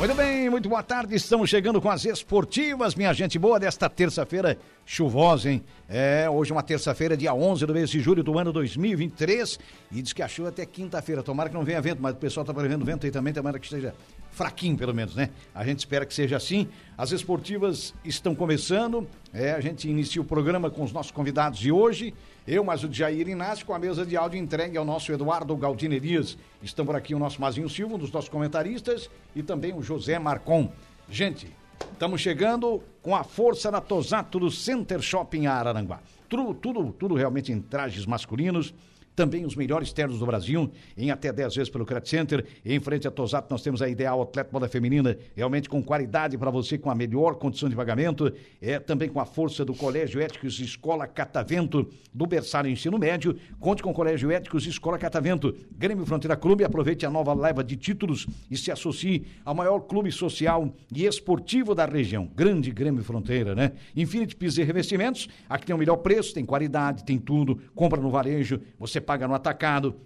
Muito bem, muito boa tarde. Estamos chegando com as esportivas, minha gente boa, desta terça-feira chuvosa, hein? É, hoje é uma terça-feira, dia 11 do mês de julho do ano 2023. E diz que a chuva até quinta-feira. Tomara que não venha vento, mas o pessoal tá prevendo vento aí também, tomara que esteja fraquinho, pelo menos, né? A gente espera que seja assim. As esportivas estão começando. É, a gente inicia o programa com os nossos convidados de hoje. Eu, mais o Jair Inácio, com a mesa de áudio entregue ao nosso Eduardo Galdinerias. Estão por aqui o nosso Mazinho Silva, um dos nossos comentaristas, e também o José Marcon. Gente, estamos chegando com a força da Tosato do Center Shopping Araranguá. Tudo, tudo, tudo realmente em trajes masculinos também os melhores ternos do Brasil, em até 10 vezes pelo Credit Center. Em frente a Tosato, nós temos a Ideal Atleta Moda Feminina, realmente com qualidade para você, com a melhor condição de pagamento. É também com a força do Colégio Éticos Escola Catavento, do berçário ensino médio. Conte com o Colégio Éticos Escola Catavento. Grêmio Fronteira Clube, aproveite a nova leva de títulos e se associe ao maior clube social e esportivo da região. Grande Grêmio Fronteira, né? Infinity Pisos e Revestimentos, aqui tem o melhor preço, tem qualidade, tem tudo. Compra no varejo, você paga no atacado.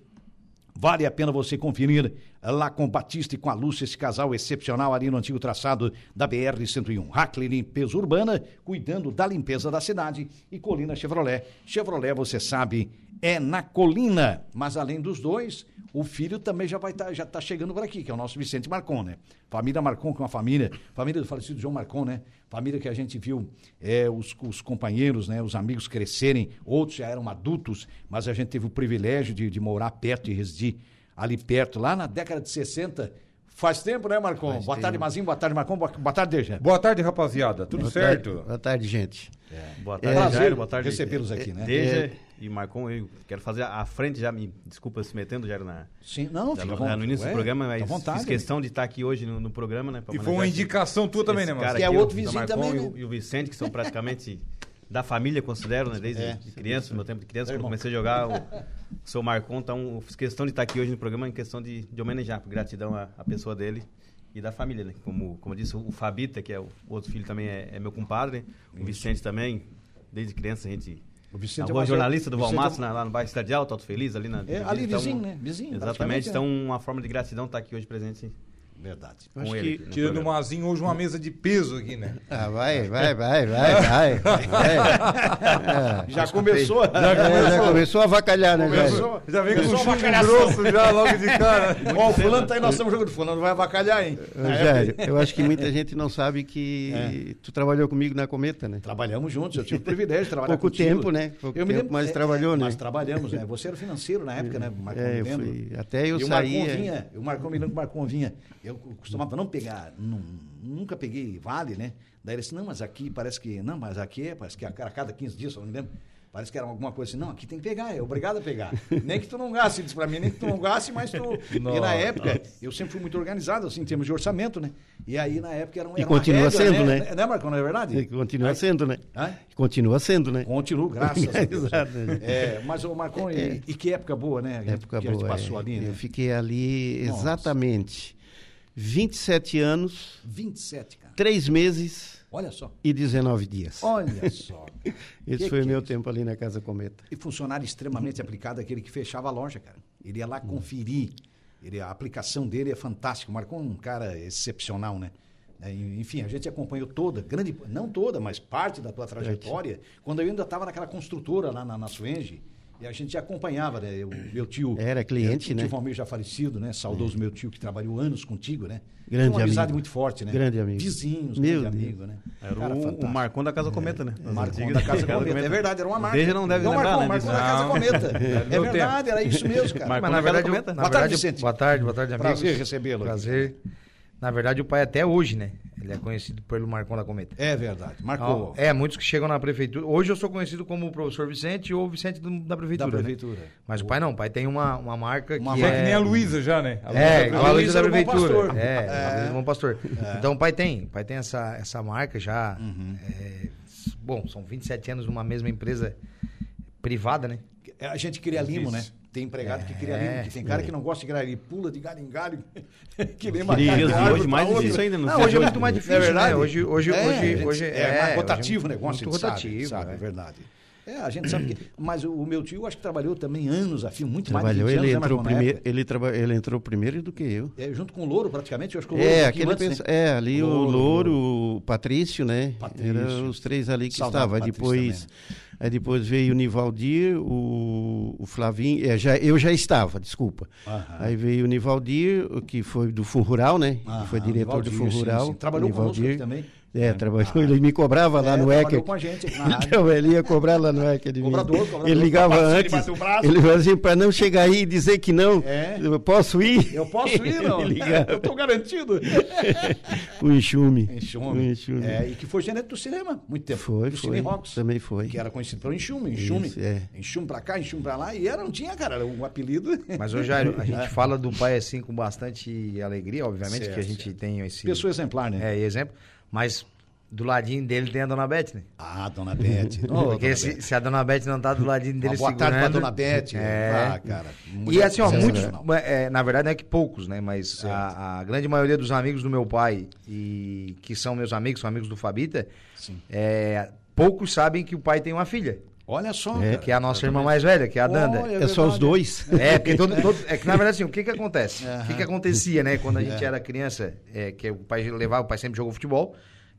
Vale a pena você conferir lá com Batista e com a Lúcia, esse casal excepcional ali no antigo traçado da BR-101. Hackley Limpeza Urbana, cuidando da limpeza da cidade. E Colina Chevrolet. Chevrolet, você sabe, é na Colina. Mas além dos dois, o filho também já vai estar, já tá chegando por aqui, que é o nosso Vicente Marcon, né? Família Marcon, que é uma família, família do falecido João Marcon, né? Família que a gente viu é, os, os companheiros, né? Os amigos crescerem, outros já eram adultos, mas a gente teve o privilégio de, de morar perto e residir ali perto, lá na década de 60. Faz tempo, né, Marcon? Faz boa tempo. tarde, Mazinho. Boa tarde, Marcon. Boa, boa tarde, Deja. Boa tarde, rapaziada. Tudo Boa certo? Tarde, boa tarde, gente. Boa É, tarde, prazer Jair. Boa tarde. recebê-los aqui, né? Deja É. e Marcon, eu quero fazer à frente já, me desculpa se metendo, Jair, na, Sim, não, já fica no, no início Ué, do programa, mas vontade, fiz questão de estar aqui hoje no, no programa, né? E foi uma indicação tua também, né, Márcio? Que é outro o- vizinho Marcon também, e o- né? E o Vicente, que são praticamente da família, considero, né? Desde É. de criança, no meu tempo de criança, É, quando comecei a jogar, o, o seu Marcon, então eu fiz questão de estar aqui hoje no programa em questão de, de homenagear, por gratidão à, à pessoa dele e da família, né? Como, como eu disse, o Fabita, que é o outro filho também é, é meu compadre, o Vicente também, desde criança a gente... O Vicente é jornalista do é né, lá no bairro Cidade Alta, Alto Feliz, ali na... É, ali então, vizinho, né? Vizinho, Exatamente, praticamente, então uma forma de gratidão estar aqui hoje presente Verdade. com Acho ele. que Tirando o. Mazinho, hoje uma mesa de peso aqui, né? Ah, vai, vai, vai, vai, vai. vai. É, Já começou. é, já começou a avacalhar, né? Começou. Já vem com Começou a chumbo grosso já logo de cara. Ó, o fulano tá aí, nós estamos jogando fulano, vai avacalhar, hein? Rogério, eu acho que muita gente não sabe que É. tu trabalhou comigo na Cometa, né? Trabalhamos juntos, eu tive o privilégio de trabalhar Pouco contigo. tempo, né? Pouco tempo, mas trabalhou, né? Mas trabalhamos, né? Você era financeiro na época, né? Marcon, É, me eu fui- até eu e o saía- Marcon vinha, o Marcon, me lembro que o Marcon vinha, eu costumava não pegar, não- nunca peguei vale, né? Daí ele disse, não, mas aqui parece que, não, mas aqui é, parece que a cada- a cada 15 dias, eu não me lembro, parece que era alguma coisa assim, não, aqui tem que pegar, é obrigado a pegar. nem que tu não gaste, ele disse pra mim, nem que tu não gaste, mas tu... e na Nossa. época, eu sempre fui muito organizado, assim, em termos de orçamento, né? E aí, na época, era, um, E era continua regra, sendo, né? né? Né, Marcon, não é verdade? E Continua Aí- sendo, né? Hã? Continua sendo, né? Continuo, graças a Deus. Exato. É, mas o Marcon, e, e que época boa, né? Época que a gente boa. passou é. ali, né? Eu fiquei ali Nossa. Exatamente 27 anos, 27, cara. 3 meses Olha só. e 19 dias. Olha só. Esse Que foi o meu é tempo ali na Casa Cometa. E funcionário extremamente aplicado, aquele que fechava a loja, cara. Ele ia lá conferir. Ele, a aplicação dele é fantástica. Marcou um cara excepcional, né? É, Enfim, a gente acompanhou toda, grande, não toda, mas parte da tua trajetória, quando eu ainda estava naquela construtora lá na, na Suenge, e a gente acompanhava, né? O meu tio. Era cliente, o né? tio Valmir já falecido, né? Saudoso meu tio que trabalhou anos contigo, né? Grande uma amizade amigo. muito forte, né? Grande amigo. Vizinhos, Meu grande Deus. amigo, né? Era Cara o, o. Marcon da Casa Cometa, né? Das Marcon da Casa Cometa. É verdade, era uma marca. Deja não deve lembrar, Marcon, né, Marcon da Casa Não. Cometa. É Meu verdade, era isso mesmo, cara. Marcon Mas da na Casa verdade, Cometa. na Boa tarde, verdade, Vicente. boa tarde, boa tarde, amigos. Prazer recebê-lo. Prazer. Na verdade, o pai até hoje, né? Ele é conhecido pelo Marcon da Cometa. É verdade, marcou. É, muitos que chegam na prefeitura. Hoje eu sou conhecido como o professor Vicente ou Vicente do- da prefeitura. Da né? prefeitura. Mas o pai não, o pai tem uma, uma marca Uma que É é... que nem a Luísa já, né? A É, a Luísa da prefeitura. É, É. a Luísa do Bom Pastor. Então o pai tem, o pai tem essa, essa marca já. Uhum. é, bom, são 27 anos numa mesma empresa privada, né? A gente queria limo, né? Tem empregado que cria ali, que tem cara que não gosta de galho, ele pula de galho em galho, que nem macaco, hoje, mais difícil outro. ainda. Não, dias hoje é muito mais É difícil, verdade. né? Hoje, hoje, É, hoje, gente, hoje é, mais hoje rotativo o negócio, muito rotativo, sabe, sabe, é. é verdade. É, a gente sabe que. Mas o, meu tio, acho que trabalhou também anos a fio, muito Trabalhou, mais de 20 ele anos, né, entrou primeiro, ele, traba, ele entrou primeiro do que eu. É, junto com o Louro, praticamente, eu acho que o Louro É, aquele antes, pensa- né? é, ali o Louro, Louro, o Patrício, né? Patrício. Eram os três ali que estavam. Depois, aí depois veio o Nivaldir, o, o Flavinho, é, já, eu já estava, desculpa. Aí veio o Nivaldir, que foi do Fundo Rural, né? Que foi diretor do Nivaldir, Fundo sim, Rural. sim. Trabalhou conosco Nivaldir. aqui também. É, trabalhou, ele me cobrava lá É, no trabalhou ECA. com a gente. Então, ele ia cobrar lá no ECA de mim. Cobrador, cobrador, ele ligava antes, ele falou assim, para não chegar aí e dizer que não, É. eu posso ir? Eu posso ir, não? Eu tô garantido. O enxume. Enxume. O enxume. É, e que foi gerente do cinema, muito tempo. Foi, do foi. Cine Rocks. Também foi. Que era conhecido pelo enxume, enxume. Isso, é. Enxume pra cá, enxume pra lá. E era, não tinha, cara, era um apelido. Mas, ô Jairo, a gente fala do pai assim com bastante alegria, obviamente, Certo, que a gente tem esse Pessoa exemplar, né? é, exemplo. Mas do ladinho dele tem a dona Beth, né? Ah, dona Beth. Ô, Porque dona se, Beth. se a dona Beth não tá do ladinho dele Uma boa segurando... tarde pra dona Beth. É. Ah, cara. E assim, ó, muitos, é, na verdade não é que poucos, né? Mas a, a grande maioria dos amigos do meu pai, e que são meus amigos, são amigos do Fabita, Sim. é, poucos sabem que o pai tem uma filha, Olha só, É. cara. que é a nossa irmã mais velha, que é a Danda. Olha, É, só os dois. É, porque todo, todo- é que na verdade assim, o que que acontece? O que que acontecia, né, quando a gente era criança, é, que o pai levava, o pai sempre jogou futebol,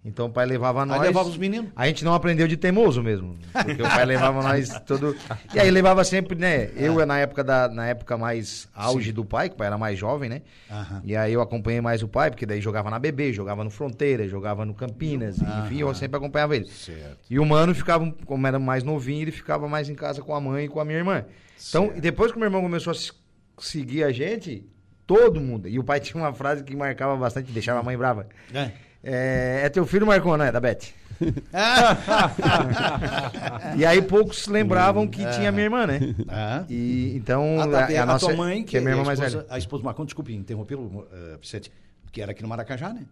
então o pai levava nós. levava os meninos? A gente não aprendeu de teimoso mesmo, porque o pai levava nós todo. E aí levava sempre, né, eu na época da na época mais auge do pai, que o pai era mais jovem, né? Aham. E aí eu acompanhei mais o pai, porque daí jogava na BB, jogava no Fronteira, jogava no Campinas, enfim, eu sempre acompanhava ele. Certo. E o mano ficava, como era mais novinho, ele ficava mais em casa com a mãe e com a minha irmã. Então, e depois que o meu irmão começou a se- seguir a gente, todo mundo. E o pai tinha uma frase que marcava bastante, deixava a mãe brava. É. É, é teu filho Marcon, né? Da Beth. e aí poucos lembravam que tinha minha irmã, né? Ah. E então A, é a, a tua mãe, que, é minha é a irmã mais esposa, velha. a esposa do Marcão, desculpe interrompê-lo, uh, Vicente, que era aqui no Maracajá, né?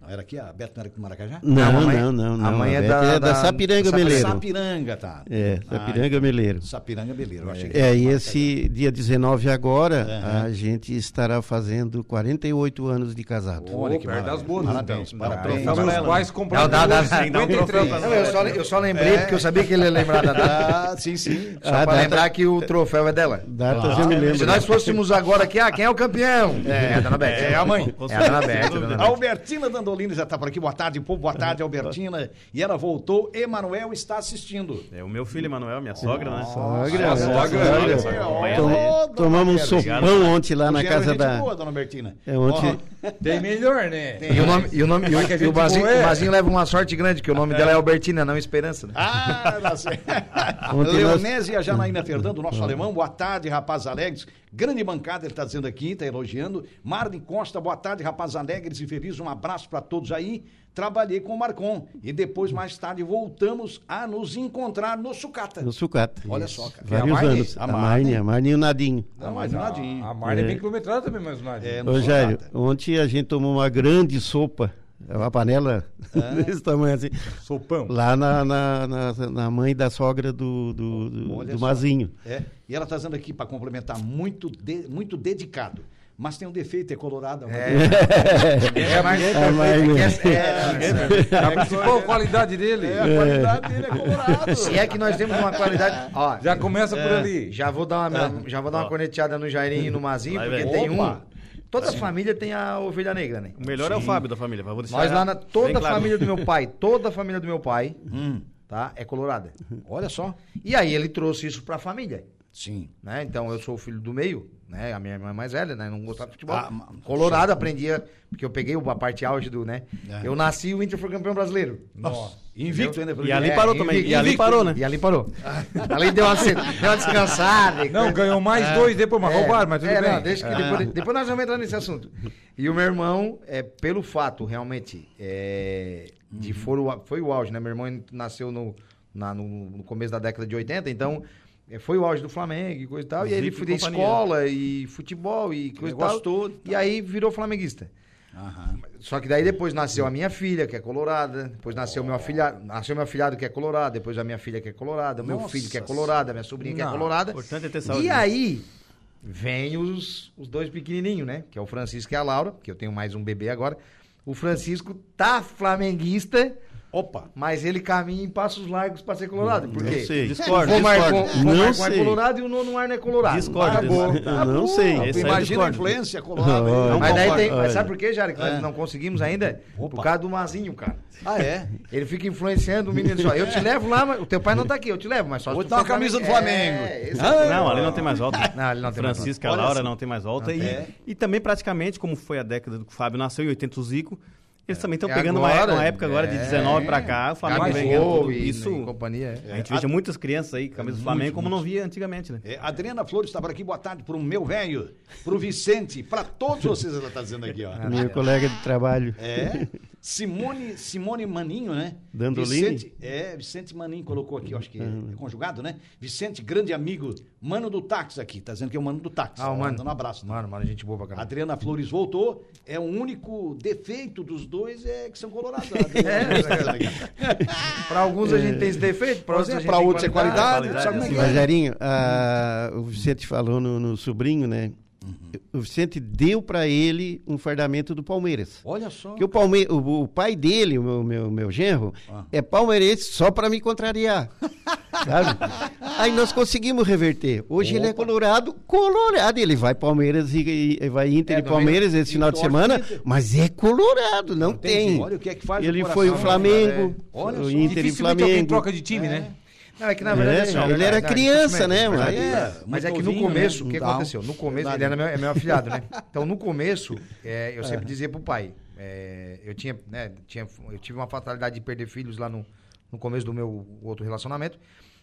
Não era aqui, a Beto não era aqui no Maracajá? Não, não, não, não. a mãe é da- é da, da- Sapiranga. Meleiro. Sapiranga, tá. É, Ah, Sapiranga Meleiro. Sapiranga Beleiro. eu achei que É, e esse dia 19 agora, Aham. a gente estará fazendo 48 anos de casado. Olha que Perto das maravilha. bodas, Parabéns, então. parabéns. Meus ela. pais Não, compraram dá, dá. Não, 53 Não, anos. eu, só, eu só lembrei porque eu sabia que ele ia lembrar da data. Ah, sim, sim. Só Ah, pra data- lembrar que o troféu é dela. Datas eu me lembro. Se nós fôssemos agora aqui, ah, quem é o campeão? É, a dona Beth. É a mãe. É a dona Beth. a dona Dandolini já está por aqui. Boa tarde, povo. Boa tarde, Albertina. E ela voltou. Emanuel está assistindo. É o meu filho, Emanuel, minha sogra, né? Sogra, A sogra, Tomamos um sopão ontem lá na casa da. boa, dona Albertina. É, ontem. Tem melhor, né? E o nome, e o, nome, e o, e Bazinho, é. o Bazinho leva uma sorte grande, que o nome dela é Albertina, não Esperança. Né? Ah, dá certo. Leonésia Janaína Fernando, nosso alemão. Boa tarde, rapaz alegres. Grande bancada, ele está dizendo aqui, está elogiando. Marlin Costa, boa tarde, rapaz alegres e felizes. Um abraço para todos aí. Trabalhei com o Marcon e depois, mais tarde, voltamos a nos encontrar no Sucata. No sucata. Olha só, cara. Vários E a Marne? anos. A A Marne? Marne, a Marne e o Nadinho. Não, mas nadinho. A Marne é bem quilometrada também, mas. É, no Ô, Jairo, Sucata. ontem a gente tomou uma grande sopa. É Uma panela desse tamanho assim. Sopão. Lá na, na, na, na mãe da sogra do, do, do, do. Mazinho. É, e ela está dizendo aqui, para complementar, muito, de- muito dedicado. Mas tem um defeito, é colorado. É, mas, A Marne. A principal qualidade dele. É, a qualidade dele é colorado. se é que nós temos uma qualidade. Ó, Já começa por ali. já vou dar uma, já vou dar uma corneteada no Jairinho e no Mazinho, Vai, porque vai. tem Opa. um. Toda família tem a ovelha negra, né? O melhor é o Fábio da família. Vou deixar Nós lá na. Toda a claro. família do meu pai, toda a família do meu pai, Hum, tá? É colorada. olha só. E aí ele trouxe isso pra família. Sim. né? Então eu sou o filho do meio, né? A minha irmã é mais velha, né? Não gostava de futebol. Ah, Colorado, aprendia, porque eu peguei a parte auge do, né? É. Eu nasci e o Inter foi campeão brasileiro. Nossa. Invicto ainda. E ali É, parou também. invicto, E ali parou, né? E ali parou. ali deu uma, deu uma descansada. e Não, ganhou mais dois depois, mas É, roubaram, mas tudo é, bem. Não, deixa que depois, depois nós vamos entrar nesse assunto. E o meu irmão, é, pelo fato, realmente, é, de Uhum. for o- foi o auge, né? Meu irmão nasceu no, na- no, no começo da década de 80, então é, foi o auge do Flamengo e coisa e tal. E aí ele foi escola e futebol e coisa e tal. todo, E aí virou flamenguista. Aham. Só que daí depois nasceu a minha filha, que é colorada, depois nasceu meu afilhado, nasceu meu afilhado que é colorado, depois a minha filha que é colorada, meu Nossa filho que é colorado, a minha sobrinha que é Não, colorada. Importante é ter saúde. E né? aí vem os, os dois pequenininhos, né? Que é o Francisco e a Laura, que eu tenho mais um bebê agora. O Francisco tá flamenguista, Opa. mas ele caminha em passos largos pra ser colorado. Por quê? Não sei. Discordo, O discordo. o Não é colorado e o nono ar não é colorado. Discordo Tá não sei. Esse Imagina a influência colorada. Não Mas daí tem. Mas Olha. sabe por quê, Jara? Que É. nós não conseguimos ainda? Opa. Por causa do Mazinho, cara. Ah, é? Ele fica influenciando o menino só. Eu te levo lá, mas o teu pai não tá aqui, eu te levo, mas só se Vou dar uma camisa do Flamengo. É, Ah, é Não, ali não tem mais volta. Não, ele não tem mais Francisco e a Olha Laura não tem mais volta. E, e também, praticamente, como foi a década do que o Fábio nasceu, em 80 o Zico, eles também estão É pegando agora, uma, uma época agora de é. 19 pra cá, o Flamengo vem ganhando e, Isso, e companhia. é. a gente veja muitas crianças aí, camisa do Flamengo, como não via antigamente, né? É, Adriana Flores está por aqui, boa tarde pro meu velho, pro Vicente, para todos vocês, ela tá dizendo aqui, ó. Meu colega de trabalho. É. Simone, Simone Maninho, né? Dandolini? Vicente, é, Vicente Maninho colocou aqui, eu acho que é, é conjugado, né? Vicente, grande amigo, mano do táxi aqui, tá dizendo que é o mano do táxi. Ah, o mano. Dando um abraço. né? Mano, mano, gente boa pra caramba. Adriana Flores voltou, é o único defeito dos dois é que são colorados. É, Pra alguns a gente tem esse defeito, pra outros gente Pra outros é qualidade, qualidade, sabe como é que é? Rogerinho, ah, o Vicente falou no, no sobrinho, né? O Vicente deu pra ele um fardamento do Palmeiras. Olha só. Porque o, Palme... o, o pai dele, o meu, meu, meu genro, Ah. é palmeirense só pra me contrariar. sabe? Aí nós conseguimos reverter. Hoje ele é Opa. colorado, colorado. Ele vai Palmeiras e, e vai Inter É, e Palmeiras mesmo- esse final de semana, Inter. mas é colorado, não, Entendi. tem. Olha o que é que faz o Ele coração, foi o né? Flamengo, Olha o. Inter e Flamengo. troca de time, né? Não, é que na verdade É, assim, ó, ele era criança, né, mas mano? é- É, Mas é que no novinho, começo, né? o que aconteceu? No começo, ele era meu, é meu afilhado, né? Então, no começo, é, eu sempre dizia pro pai, é, eu tinha, né, tinha, eu tive uma fatalidade de perder filhos lá no, no começo do meu outro relacionamento.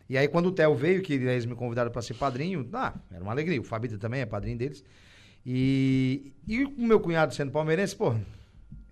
E aí, quando o Theo veio, que eles me convidaram para ser padrinho, ah, era uma alegria. O Fabito também é padrinho deles. E, e o meu cunhado sendo palmeirense, pô,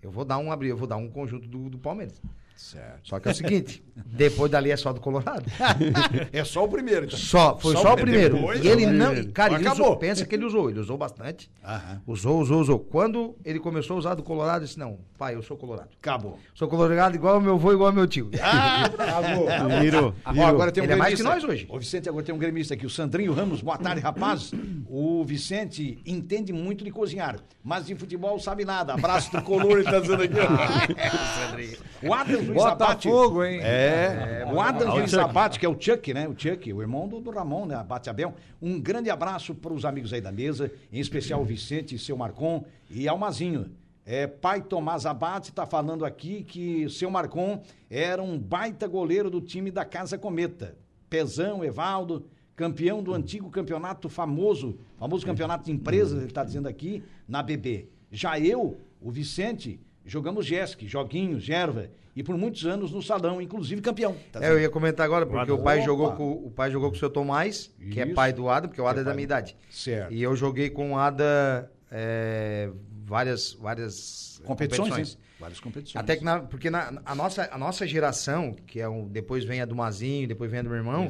eu vou dar um abrir, eu vou dar um conjunto do, do Palmeiras. Certo. Só que é o seguinte, depois dali é só do Colorado. É só o primeiro, então. Só, foi Só só, o o primeiro. depois, e ele o não. primeiro. Cara, ele Acabou. usou, pensa que ele usou, ele usou bastante. Aham. Usou, usou, usou. Quando ele começou a usar do Colorado, eu disse: Não, pai, eu sou Colorado. Acabou. Sou Colorado igual ao meu avô, igual ao meu tio. Acabou. Virou, Ó, agora tem um Ele é mais gremista. que nós hoje. O Vicente agora tem um gremista aqui, o Sandrinho Ramos. Boa tarde, rapaz. O Vicente entende muito de cozinhar, mas de futebol sabe nada. Abraço do color, ele tá dizendo aqui. ó. o Adams Luiz Abate. Botafogo, hein? É, o Adams Luiz. Abate, que é o Chuck, né? O Chuck, o irmão do, do Ramon, né? Abate Abel. Um grande abraço para os amigos aí da mesa, em especial o Vicente, seu Marcon e Almazinho. É, pai Tomás Abate está falando aqui que seu Marcon era um baita goleiro do time da Casa Cometa. Pezão, Evaldo, campeão do antigo campeonato famoso, famoso campeonato de empresas, ele está dizendo aqui, na BB. Já eu, o Vicente, jogamos Jesc, joguinhos, Gerva, e por muitos anos no salão, inclusive campeão. Tá É, eu ia comentar agora, porque o pai, Opa. jogou com, o pai jogou com o seu Tomás, que é Isso. pai do Ada, porque o Ada é da pai minha idade. Certo. E eu joguei com o Ada é, várias, várias competições, né? Várias competições. Até que na, porque na, a, nossa, a nossa geração, que é um, depois vem a do Mazinho, depois vem a do meu irmão,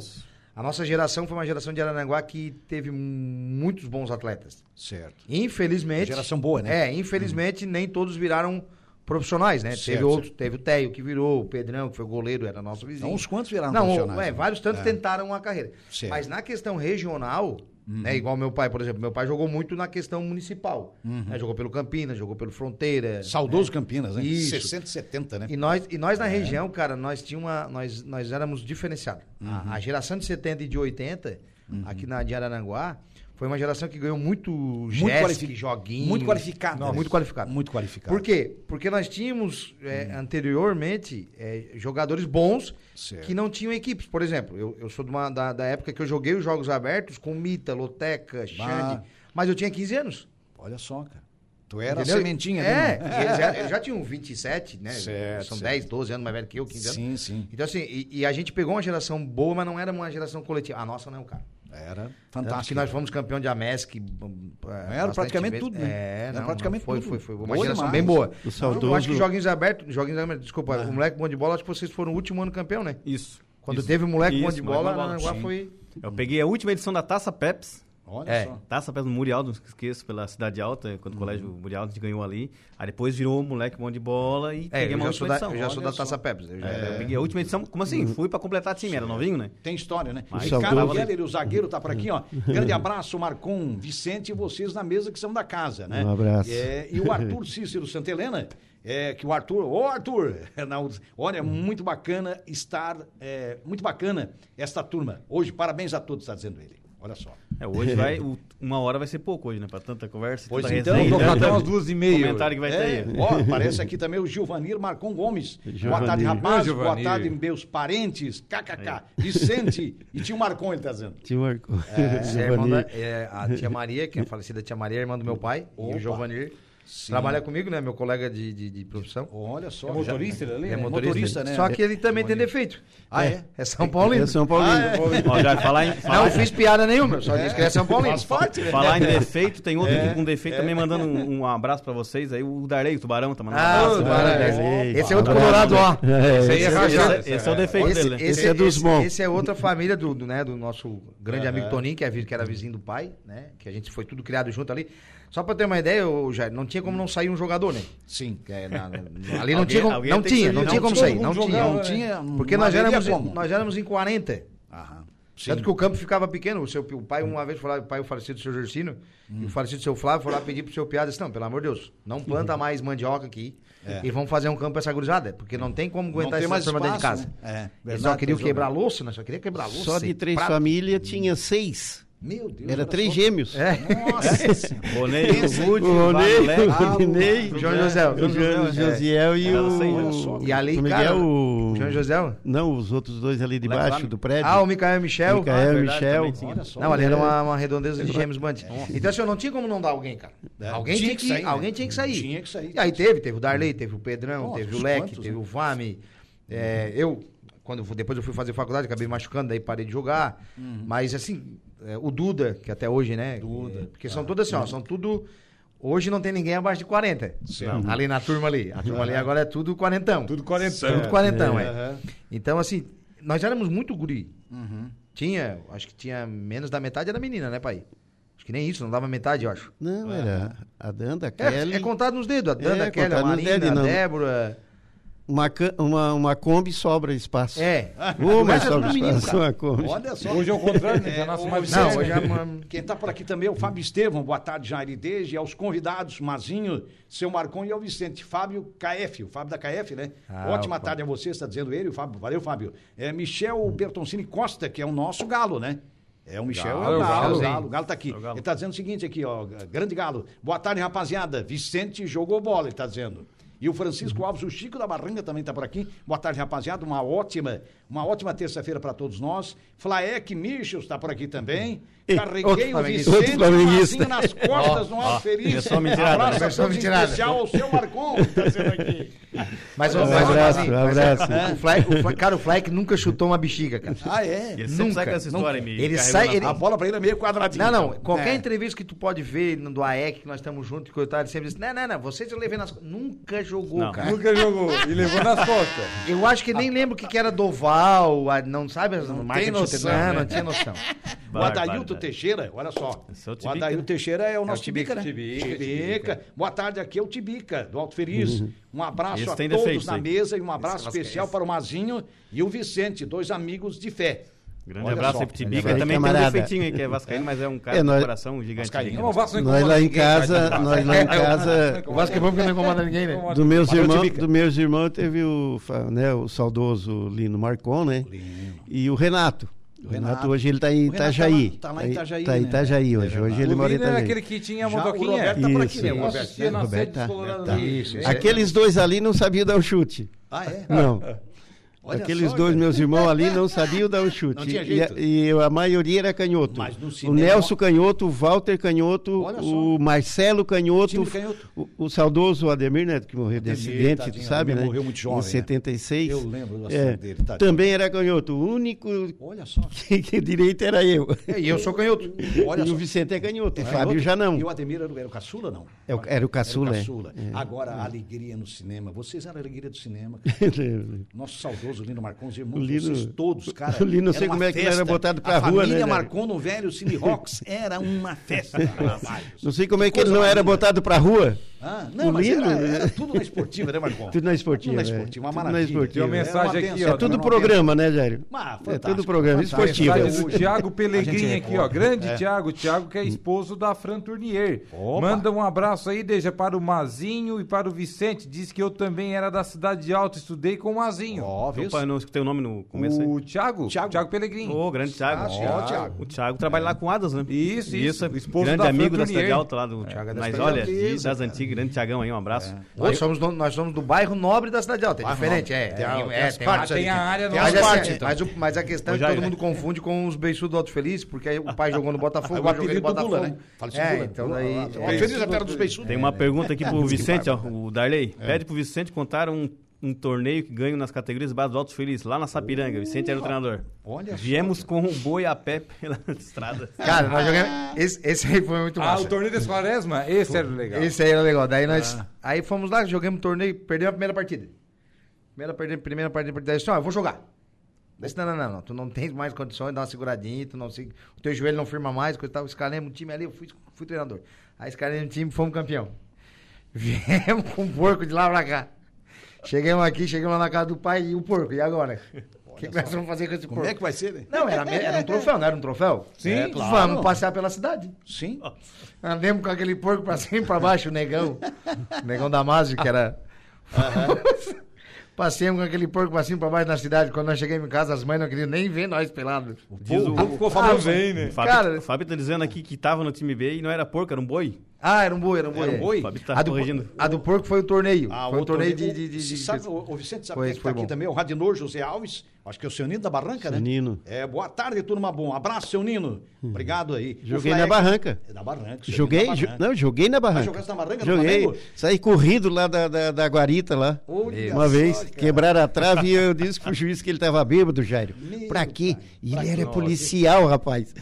a nossa geração foi uma geração de Araranguá que teve muitos bons atletas. Certo. Infelizmente. Geração boa, né? É, infelizmente nem todos viraram profissionais, né? Certo, teve outro, certo. teve o Teio que virou, o Pedrão, que foi goleiro, era nosso vizinho. Então, uns quantos viraram Não, profissionais, é, né? vários tantos É. tentaram a carreira. Certo. Mas na questão regional, né, igual meu pai, por exemplo, meu pai jogou muito na questão municipal. né, jogou pelo Campinas, jogou pelo Fronteira. Saudoso Campinas, né? Isso. 60 70, né? E nós, e nós na região, cara, nós tinha uma, nós, nós éramos diferenciados. A, a geração de 70 e de 80, aqui na de Araranguá, foi uma geração que ganhou muito Muito joguinho. Muito qualificado. Não, né? muito qualificado. Muito qualificado. Por quê? Porque nós tínhamos é, anteriormente é, jogadores bons Certo. que não tinham equipes. Por exemplo, eu, eu sou uma- da, da época que eu joguei os jogos abertos com Mita, Loteca, Xande, mas eu tinha 15 anos. Olha só, cara. Tu era entendeu? sementinha É, ali, e eles, já, eles já tinham 27, né? Certo, São certo. 10, 12 anos mais velho que eu, 15 anos. Sim, sim. Então, assim, e, e a gente pegou uma geração boa, mas não era uma geração coletiva. A nossa não, cara. Era fantástico. que nós fomos campeão de Amesc. Era praticamente tudo, né? É, Era não, praticamente foi, tudo. foi, foi. Uma Boa geração demais. bem boa. O saudoso- Eu acho que joguinhos abertos, joguinhos abertos, desculpa, o moleque bom de bola, acho que vocês foram o último ano campeão, né? Isso. Quando Isso. teve o moleque bom Isso, de moleque bola, bom de bola, Aranaguá sim. foi. Eu peguei a última edição da Taça Peps. Olha É. só. Taça pés no Murialdo, não esqueço, pela Cidade Alta, quando o colégio Murialdo a gente ganhou ali. Aí depois virou moleque bom de bola e É, peguei eu uma já última sou da, edição. eu já sou da. Taça Pebs. Eu já- É, eu peguei a última edição, como assim? Fui pra completar time, era novinho, né? Tem história, né? Mas Ricardo saudoso. Keller, o zagueiro, tá por aqui, ó. Grande abraço, Marcon, Vicente e vocês na mesa que são da casa, né? Um abraço. É, e o Arthur Cícero Santa Helena, é, que o Arthur. Ô, Arthur! Olha, muito bacana estar. é, muito bacana esta turma. Hoje, parabéns a todos, está dizendo ele. Olha só. É, hoje vai, o- uma hora vai ser pouco hoje, né? Pra tanta conversa, Pois tanta então, resenha, tanta até umas duas e meia Comentário que vai ter É, aí. ó, aparece aqui também o Gilvanir Marcon Gomes. Boa Giovanir. tarde, rapaz. Oi, Boa tarde, meus parentes. KKK. Vicente e tio Marcon, ele tá dizendo. Te marcou. É, da- é, a tia Maria, que é a falecida tia Maria, é irmã do meu pai, e Opa. o Giovanir. Sim. Trabalha comigo, né? Meu colega de, de, de profissão. Olha só. É motorista ele ali, É né? motorista, motorista, né? Só que ele também tem defeito. Ah, é? É São Paulino. É São Paulino. Ó, já falar em, Não fiz piada nenhuma, só disse que é São Paulino. Faz parte, né? falar em defeito, tem outro É, aqui com defeito também mandando um, um abraço pra vocês aí. O Darley, o Tubarão, tá mandando um Ah, abraço. o Tubarão, é. esse é outro colorado, ó. É, Esse é é o defeito Esse, dele, né? esse, Esse é dos bons. esse é outra família do, do, né, do nosso grande amigo Toninho, é, que era vizinho do pai, né? Que a gente foi tudo criado junto ali. Só pra ter uma ideia, ô, Jair, não tinha como não sair um jogador, né? Sim. É na- na- ali não Alguém- tinha como, não tinha, não não tinha como sair, não tinha. Não né? tinha. Porque não nós éramos, como. nós éramos em 40. Aham. Tanto que o campo ficava pequeno. O, seu, o pai, uma vez, foi lá, o pai, o falecido seu Gersino, e o falecido seu Flávio, foi lá pedir pro seu Piada, disse, não, pelo amor de Deus, não planta mais mandioca aqui É. e vamos fazer um campo essa gurizada, porque não tem como Não aguentar tem essa turma dentro de casa. né? É, Eles verdade, só queriam quebrar louça, nós só queria quebrar louça. Só de três famílias tinha seis. Meu Deus. Era três só. gêmeos. É. Nossa o Rude, O Ronei, Varlé, o o João José, o o José, é. Josiel e o... só. E ali, é cara, é o... o João José. Não, os outros dois ali de baixo do prédio. Ah, o Micael e o Michel. Micael Ah, e verdade, Michel. Não, ali era uma, uma redondeza de gêmeos Band. Então, assim, não tinha como não dar alguém, cara. É, alguém tinha que sair, né? alguém tinha que sair. Tinha que sair. E aí teve, teve o Darley, teve o Pedrão, teve o Leque, teve né? o Vame. É, eu, quando eu depois eu fui fazer faculdade, acabei machucando, daí parei de jogar. Mas assim, é, o Duda, que até hoje, né? Duda. é, porque são todos assim, ó, são tudo. Hoje não tem ninguém abaixo de 40. Certo. Ali na turma ali. A turma ali agora é tudo quarentão. Tudo quarentão. Tudo quarentão, é. Aham. Então, assim, nós éramos muito guri. Uhum. Tinha, acho que tinha menos da metade era menina, né, pai? Acho que nem isso, não dava metade, eu acho. Não, era a Danda, a É, Kelly, é contado nos dedos. A Danda, É, a Kelly, a Marina, dedos, a não. Débora. Uma, uma, uma Kombi sobra espaço. É. Ô, mas é sobra menino, espaço, uma Kombi. Olha só. Hoje é o contrário, né? Já nasce mais Não, Vicente, hoje é uma... Quem tá por aqui também é o Fábio Estevão. Boa tarde, Jair Deje. Aos convidados, Mazinho, seu Marcon e ao Vicente. Fábio KF, o Fábio da KF, né? Ah, Ótima opa. tarde a você, está dizendo ele, o Fábio. Valeu, Fábio. É Michel Bertoncini Costa, que é o nosso galo, né? É o Michel, Galo, é o galo, o galo, o galo tá aqui. É galo. Ele tá dizendo o seguinte aqui, ó, grande galo. Boa tarde, rapaziada. Vicente jogou bola, ele tá dizendo. E o Francisco Alves, o Chico da Barranca também tá por aqui. Boa tarde, rapaziada. Uma ótima, uma ótima terça-feira para todos nós. Flaek Michels tá por aqui também. Carreguei o. Vicente. Mazinho nas costas no Alto Feliz. é só mentirada, Abraço especial ao seu Marcon, tá dizendo aqui. Mas, Um abraço, assim, um mas é- abraço. O cara, o Flyke nunca chutou uma bexiga, cara. Ah, é? Ele Nunca, sai com essa história me Ele sai- ele- A bola pra ele é meio quadradinha. Não, não. então. Qualquer É. entrevista que tu pode ver do AEC, que nós estamos juntos, que eu tava, ele sempre diz, não, não, não, vocês eu levei nas... Nunca jogou, Não. cara. Nunca jogou. E levou nas costas. Eu acho que nem lembro o que, que era Doval, a- não sabe? As Não marcas noção, Não, né? não tinha noção. O Adailton. Teixeira, olha só. É o o Adailton né? Teixeira é o nosso Tibica, Tibica, né? Tibica, Tibica. Boa tarde, aqui é o Tibica, do Alto Feliz. Um abraço Esse a todos defeitos na aí. mesa e um abraço Esse é especial para o Mazinho e o Vicente, dois amigos de fé. Grande Olha abraço só. aí pro Tibica. Grande Também tem um camarada. defeitinho aí, que é vascaíno, mas é um cara É, de nós- coração gigante. Vascaíno. Não, o Vasco não Nós lá em ninguém, tá? casa, nós lá em casa, O Vasco é bom porque não incomoda ninguém, né? do meus irmãos, do meus irmãos teve o, né, o saudoso Lino Marcon, né? E o Renato. O Renato, Renato. hoje ele está em Itajaí. tá lá- tá lá em Itajaí, Tá em né? Itajaí É hoje. verdade. hoje ele O mora em Lino é Itajaí. aquele que tinha a Já o motoquinha. Roberto tá por aqui, Isso. né? O Eu Roberto, assistia na Roberto sede tá. descolorada ali. Isso, isso. Aqueles dois ali não sabiam dar o chute. Ah, é? Não. Olha Aqueles só, dois cara. meus irmãos ali não sabiam dar o chute. Não tinha E jeito. a, e a maioria era canhoto. Mas no o cinema- Nelson canhoto, o Walter canhoto, o Marcelo canhoto, de canhoto. O, o saudoso Ademir, né, que morreu de Ademir, acidente, tu tadinho, sabe, Ademir né? morreu muito jovem, Em né? 76. Eu lembro do É, acidente dele, tadinho. Também era canhoto. O único Olha só. que, que direito era eu. É, E eu sou canhoto. Olha e só. o Vicente é canhoto, o É Fábio outro- já não. E o Ademir era, o- era o caçula, não? É o- era o caçula, Era o é. caçula. É. Agora, a alegria no cinema. Vocês eram a alegria do cinema. Nosso saudoso saudoso Lino Marcon, os irmãos, Lino- vocês todos, cara. o Lino, não sei como é que ele era botado pra a rua, né, família Jair? Marcon no velho Cine Rocks era uma festa. Não sei como é que ele coisa não era botado pra rua. Ah, não, O mas Lino, era, era tudo na esportiva, né, Marcon? Tudo na esportiva, Tudo na é. esportiva, uma Tudo na maravilha. esportiva. Tem uma mensagem aqui, ó. É tudo era uma programa, né, Jairo? Ah, É tudo programa esportivo. O Tiago A Pelegrini aqui, ó. Grande É. Tiago, Tiago que é esposo da Fran Tournier. Opa. Manda um abraço aí, deixa para o Mazinho e para o Vicente. Diz que eu também era da cidade de Alto, estudei com o Mazinho. Ó? Opa, eu não escutei o nome no começo aí. o Thiago? Thiago. Thiago Pelegrini. Ô, grande Thiago. Ah, Thiago, Thiago. O Thiago trabalha lá com o Adas, né? Isso, isso. Isso, Esposo grande da amigo da. Cidade Alta lá do. Thiago é da Mas Cidade olha, Isso, das antigas, grande Thiagão aí, um abraço. Nós somos, do, nós somos do bairro nobre da Cidade Alta. É diferente, é. Tem a- Tem- tem é, tem. Tem a área Tem Mas, assim, partes, então. mas, o- mas a questão é que todo mundo confunde com os beiçudos do Alto Feliz, porque aí o pai jogou no Botafogo, É o eu joguei apelido no do Botafogo. né? Fala-se É, Gula. então daí... é Feliz é a terra dos beiçudos. Tem uma pergunta aqui pro Vicente, ó, o Darley. É. Pede pro Vicente contar um, um torneio que ganham nas categorias base do Alto Feliz, lá na Sapiranga. O Vicente era o treinador. Olha só. Viemos com o boi a pé pela estrada. Cara, nós jogamos... Esse, esse aí foi muito Ah, massa. o torneio desse Quaresma? Esse era legal. Esse aí era legal. Daí nós. Ah. Aí fomos lá, jogamos um torneio, perdemos a primeira partida. Primeira, partida, primeira partida. Daí disse, ó, eu vou jogar. Disse, não, não, não, não, tu não tens mais condições, dá uma seguradinha, tu não se... o teu joelho não firma mais, coisa tal. Escalemos o time ali, eu fui, fui treinador. Aí escalemos o time, fomos campeão. Viemos com o porco de lá pra cá. Chegamos aqui, chegamos lá na casa do pai e o porco, e agora? O que, que nós vamos fazer com esse Como porco? é que vai ser, né? Não, era, era um troféu, não era um troféu? Sim, É, claro. Vamos passear pela cidade. Sim. Andemos com aquele porco pra cima e pra baixo, o negão. O negão da Másio, que era. Passeamos com aquele porco pra cima e pra baixo na cidade. Quando nós chegamos em casa, as mães não queriam nem ver nós pelados. Diz o, Ficou famoso aí, né? o Fábio, Cara- o Fábio tá dizendo aqui que tava no time B e não era porco, era um boi. Ah, era um boi, era um boi. Era um é. boi? Tá A do, corrigindo. a do porco foi o torneio. Ah, foi o um torneio de. torneio- de, de, de- sabe, o, Vicente sabe Foi, quem é que tá aqui também? O Radinor José Alves. Acho que é o seu Nino da Barranca, né? Seu Nino. É, boa tarde, turma bom. Abraço, seu Nino. Obrigado aí. Joguei Fleck- na barranca. É da Barranca. seu Joguei, Nino da jo- Barranca. não, joguei na barranca. jogasse na barranca Joguei. Flamengo? Saí corrido lá da, da, da guarita lá. Olha Uma só, vez, cara. quebraram a trave e eu disse pro juiz que ele tava bêbado, Jairo. Meu Pra quê? pai. E Pra ele era quê? policial, rapaz.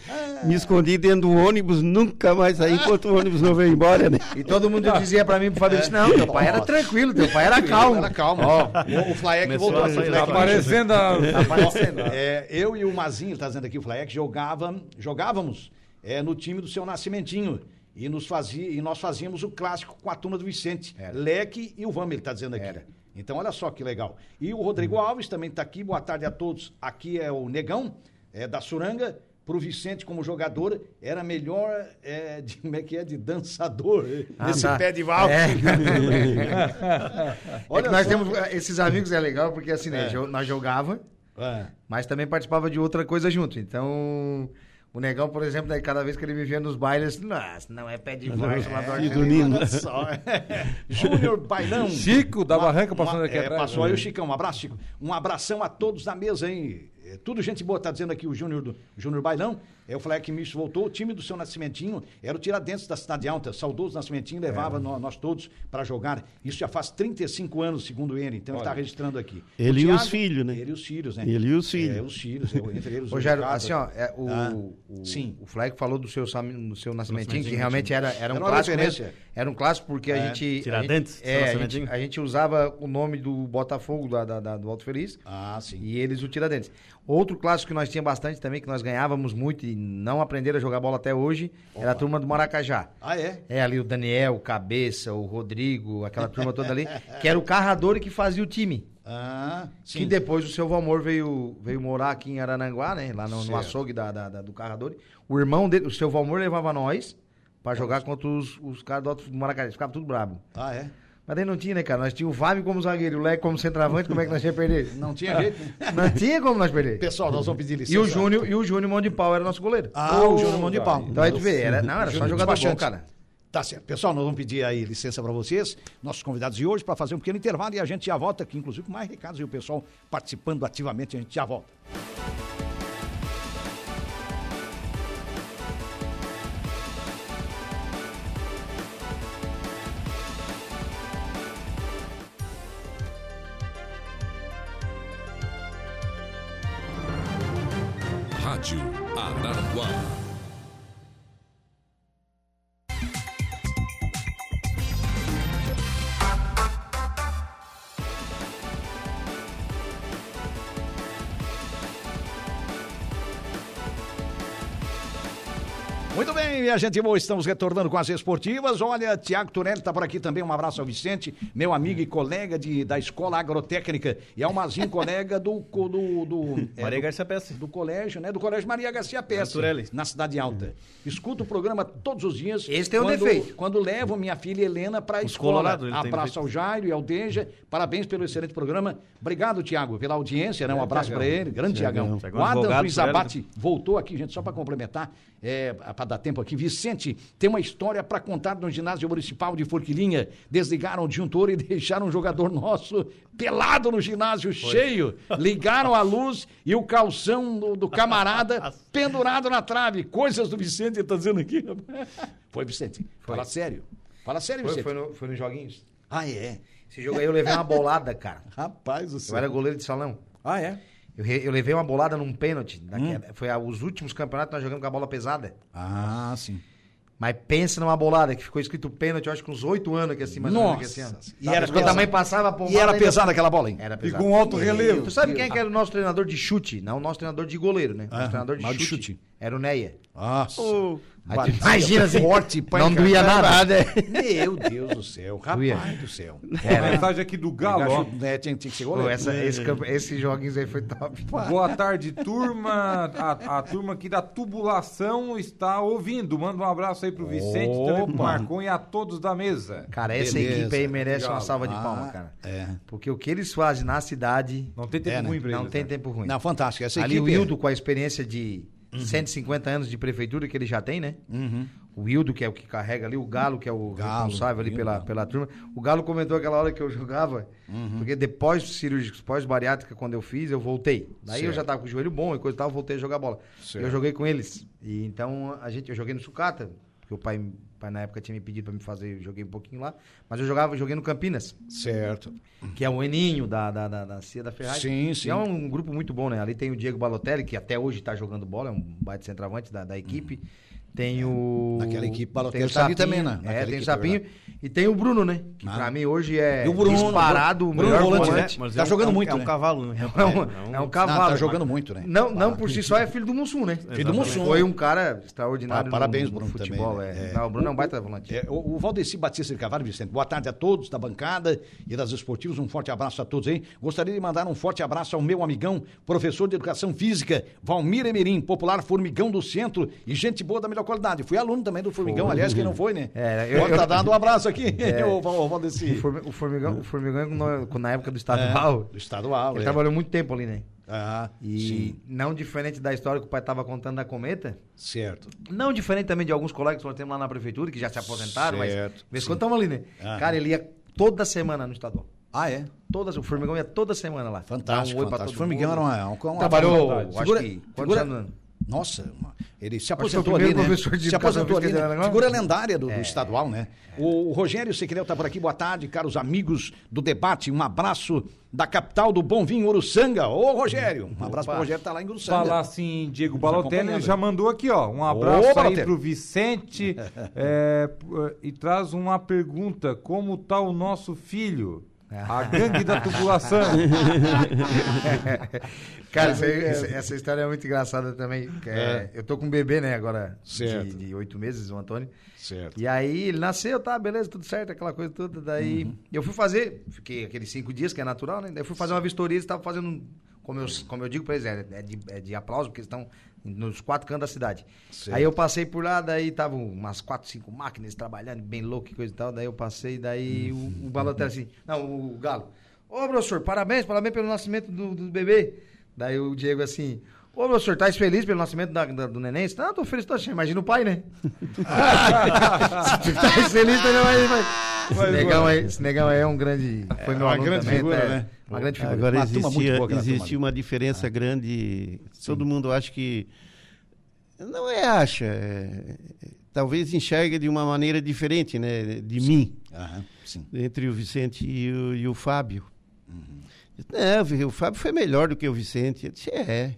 Me escondi dentro do ônibus, nunca mais saí enquanto o ônibus não veio embora, né? E todo mundo dizia pra mim, pro Fábio, disse, não, teu pai era tranquilo, teu pai era calmo. Era calmo. Ó, O, Flaek voltou. Tá aparecendo a... aparecendo. ó. É, eu e o Mazinho, ele tá dizendo aqui, o Flaek, jogava, jogávamos é, no time do seu Nascimentinho. E, nos fazia, e nós fazíamos o clássico com a turma do Vicente. Leque e o Vame, ele tá dizendo aqui. Era. Então, olha só que legal. E o Rodrigo Alves também tá aqui. Boa tarde a todos. Aqui é o Negão, é, da Suranga. Pro Vicente, como jogador, era melhor é, de, como é que é, de dançador. Ah, nesse tá. pé de valsa. É. Olha É nós só. temos, esses amigos é legal, porque assim, né, É. nós jogava, É. mas também participava de outra coisa junto. Então, o Negão, por exemplo, daí, cada vez que ele me via nos bailes, nossa, não é pé de valsa lá do Argentina." Nino. Olha só. Júnior Bailão. Chico da Uma- Barranca passando uma- aqui é, atrás. Passou aí o Chicão. Um abraço, Chico. Um abração a todos da mesa, hein? É, tudo gente boa, tá dizendo aqui o Júnior do Júnior Bailão. É o Fleck Misto voltou. O time do seu Nascimentinho era o Tiradentes da Cidade Alta. Saudoso Nascimentinho levava nó- nós todos para jogar. Isso já faz 35 anos, segundo ele. Então ele está registrando aqui. Ele O e os filhos, né? Ele e os filhos, né? Ele e os filhos. É, os filhos. é, entre eles Rogério, assim, ó, é, o, Ah, o, sim. o Fleck falou do seu, do seu Nascimentinho, que Nascimentinho, realmente era, era um Era clássico referência. mesmo. Era um clássico porque a É. gente... Tiradentes, a gente, é, a gente, a gente usava o nome do Botafogo, da, da- da- do Alto Feliz, Ah, sim. e eles o Tiradentes. Outro clássico que nós tinha bastante também, que nós ganhávamos muito e não aprenderam a jogar bola até hoje, era a turma do Maracajá. Ah, é? É, ali o Daniel, o Cabeça, o Rodrigo, aquela turma toda ali, que era o carrador que fazia o time. Ah, sim. Que depois o seu Valmor veio, veio morar aqui em Arananguá, né? Lá no, no açougue da, da- da- do carrador. O irmão dele, o seu Valmor levava nós pra jogar contra os, os caras do do Maracanã. Ficava tudo brabo. Ah, é? Mas daí não tinha, né, cara? Nós tínhamos o Fábio como zagueiro, o Leque como centroavante, como é que nós ia perder? Não tinha jeito, né? Não tinha como nós perder. Pessoal, nós vamos pedir licença. E o Júnior, e o Júnior Mão de Pau era nosso goleiro. Ah, o Júnior Mão de Pau. Então aí tu vê, era, não, era só jogador bom, cara. Tá certo. Pessoal, nós vamos pedir aí licença para vocês, nossos convidados de hoje, para fazer um pequeno intervalo e a gente já volta aqui, inclusive com mais recados e o pessoal participando ativamente, a gente já volta. Minha gente boa, estamos retornando com as esportivas. Olha, Tiago Turelli está por aqui também. Um abraço ao Vicente, meu amigo e colega de, da Escola Agrotécnica. E ao Mazinho, colega do. do, do é, Maria do- Garcia Pesce. do colégio, né? Do colégio Maria Garcia Pesce, Turelli. na Cidade Alta. Escuto o programa todos os dias. Esse tem um quando, defeito. Quando levo minha filha Helena para a escola. Abraço ao Jairo e ao Deja. Parabéns pelo excelente programa. Obrigado, Tiago, pela audiência, né? Um abraço para ele. Grande Tiagão. O Adam Luiz Abate voltou aqui, gente, só para complementar, é, para dar tempo aqui. Vicente, tem uma história para contar no ginásio municipal de Forquilinha. Desligaram o disjuntor e deixaram um jogador nosso pelado no ginásio cheio. Ligaram a luz e o calção do, do camarada pendurado na trave. Coisas do Vicente, ele tá dizendo aqui. Foi, Vicente. Fala sério. Fala sério, Foi, Vicente. foi, no- foi nos joguinhos. Ah, é? Esse jogo aí eu levei uma bolada, cara. Rapaz do Eu céu. era goleiro de salão. Ah, é? Eu, eu levei uma bolada num pênalti. daquela- Foi a- os últimos campeonatos que nós jogamos com a bola pesada. Ah, sim. Mas pensa numa bolada que ficou escrito pênalti, eu acho que uns oito anos aqui assim, mais ou menos aqui assim. Nossa. ó. E era Quando a mãe passava a E era pesada aquela bola, hein? Era pesado. Ficou um alto relevo. Tu sabe quem é que era o nosso treinador de chute? Não o nosso treinador de goleiro, né? O nosso Ah, treinador de mas de chute, chute. Era o Neia. Nossa. Tu Imagina assim, forte, pra não doía nada. Meu Deus do céu, Doía. rapaz do céu. Uma mensagem aqui do Galo, ó. É, tinha, tinha que ser Pô, essa, esse, esses joguinhos aí foi top. Boa tarde, turma. A, a turma aqui da tubulação está ouvindo. Manda um abraço aí pro Vicente, também pro Opa. Marcon e a todos da mesa. Cara, essa Beleza. equipe aí merece uma salva de Ah, palmas, cara. é. Porque o que eles fazem na cidade Não tem tempo É, né? ruim pra não eles, tem né? tempo ruim. Não, fantástico. Essa Ali o equipe. é- Wildo, com a experiência de 150 anos de prefeitura que ele já tem, né? O Wildo, que é o que carrega ali, o Galo, que é o Galo, responsável ali pela, pela turma. O Galo comentou aquela hora que eu jogava, porque depois cirúrgicos, pós-bariátrica, quando eu fiz, eu voltei. Daí eu Certo. já tava com o joelho bom e coisa e tal, eu voltei a jogar bola. Certo. Eu joguei com eles. E então, a gente, eu joguei no Sucata, porque o pai, pai na época tinha me pedido pra me fazer, eu joguei um pouquinho lá. Mas eu jogava, joguei no Campinas Certo. que é o Eninho da, da, da, da Cia da Ferrari. Sim, E sim. é um grupo muito bom, né? Ali tem o Diego Balotelli, que até hoje tá jogando bola, é um baita centroavante da, da equipe. Tem o. Naquela equipe, Balotelli tem o Sapinho, também, né? É, Naquela tem equipe, o Sapinho. é e tem o Bruno, né? Que Ah. pra mim hoje é E o Bruno, disparado o Bruno melhor volante, volante. né? Mas Tá é um- jogando é um- muito, É um né? cavalo, né? É um, é um cavalo. Não, tá jogando muito, né? Não, não por si só é filho do Mussum, né? Filho do Mussum. Foi um cara extraordinário Pa- parabéns, no, no Bruno, futebol. também, é. né? É. Não, o Bruno é um baita volante. É, o, o Valdeci Batista de Carvalho, Vicente. Boa tarde a todos da bancada e das esportivas. Um forte abraço a todos aí. Gostaria de mandar um forte abraço ao meu amigão, professor de educação física, Valmir Emerim, popular Formigão do Centro e gente boa da melhor qualidade. Fui aluno também do Formigão, aliás, quem não foi, né? É, eu- Pode tá eu- dando um abraço aqui, É. O, Valdeci. Formi- o Formigão, o Formigão no- na época do estadual, Do estadual, ele é. trabalhou muito tempo ali, né? Ah, E sim, não diferente da história que o pai estava contando da cometa, certo. não diferente também de alguns colegas que nós temos lá na prefeitura, que já se aposentaram, Certo, mas vez quando estamos ali, né? Aham. Cara, ele ia toda semana no estadual. Ah, é? Todas, o Formigão ia toda semana lá. Fantástico, um fantástico. todo Formigão mundo. era uma, uma, uma Trabalhou, acho que, quantos figura- anos? Nossa, uma- ele se o aposentou ali, né? professor de Se aposentou ali, né? não? Figura lendária do, É. do estadual, né? O, o Rogério Sequinel tá por aqui, boa tarde, caros amigos do debate, um abraço da capital do Bom Vinho, Uruçanga. Ô, Rogério, um abraço pro Rogério, tá lá em Uruçanga. Falar assim, Diego Balotelli, ele já mandou aqui, ó. Um abraço aí Balotelli. pro Vicente é, e traz uma pergunta: como tá o nosso filho? A gangue da tubulação. Cara, essa, essa- história é muito engraçada também. que é- Eu tô com um bebê, né, agora, Certo. de oito meses, o Antônio. Certo. E aí ele nasceu, tá, beleza, tudo certo, aquela coisa toda. Daí Uhum. eu fui fazer, fiquei aqueles cinco dias, que é natural, né? Daí eu fui fazer uma vistoria, eles estavam fazendo, como eu, como eu digo pra eles, é, é de, é de aplauso, porque eles estão nos quatro cantos da cidade. Certo. Aí eu passei por lá, daí estavam umas quatro, cinco máquinas trabalhando, bem louco e coisa e tal. Daí eu passei, daí o, o Balotelli assim, não, o Galo. Ô, professor, parabéns, parabéns pelo nascimento do, do bebê. Daí o Diego assim, ô, professor, tá feliz pelo nascimento da- da- do neném? Não, tô feliz, tô achando. Imagina o pai, né? Se tu tá feliz, também vai... vai. Esse, negão aí, esse negão é um grande... Foi meu uma aluno grande também, figura, tá? né? Uma grande figura. Agora Uma existia, boa, ali. uma diferença grande. Todo mundo acha que. Não é acha. é- talvez enxerga de uma maneira diferente, né? De mim, Aham, sim. entre o Vicente e o, e o Fábio. Uhum. Não, o Fábio foi melhor do que o Vicente. Eu disse, é.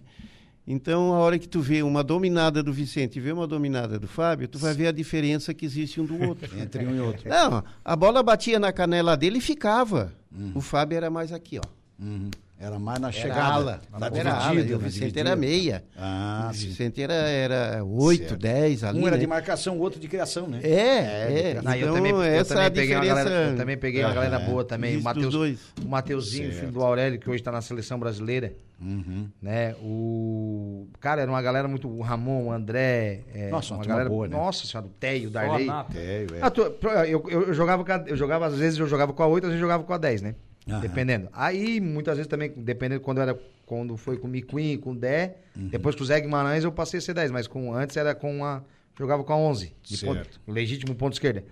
Então, a hora que tu vê uma dominada do Vicente e vê uma dominada do Fábio, tu vai ver a diferença que existe um do outro. Entre um e outro. Não, a bola batia na canela dele e ficava. O Fábio era mais aqui, ó. Uhum. Era mais na Era chegada. ala. na ala, e o Vicente era meia. Ah, o sim. Vicente era, era 8, Certo. 10 ali. Um era né? de marcação, o outro de criação, né? É, é. Não, eu então, também, eu essa também é a peguei uma diferença. galera, eu também peguei uma galera É. boa também. O Mateus, dois. o Mateuzinho, filho do Aurélio, que hoje tá na seleção brasileira. Uhum. Né? O. Cara, era uma galera muito. O Ramon, o André. é, Nossa, uma uma galera. boa, né? Nossa senhora, o Teio, o Darley. nata. É, é. Ah, tu- eu, eu, eu jogava, eu jogava, às vezes eu jogava com a 8, às vezes eu jogava com a 10, né? Aham. Dependendo. Aí, muitas vezes também, dependendo quando era. Quando foi com o Miquim, com o Dé, Uhum. depois com o Zé Guimarães eu passei a ser 10, mas com, antes era com a. Jogava com a 11. De ponto, legítimo ponto esquerda.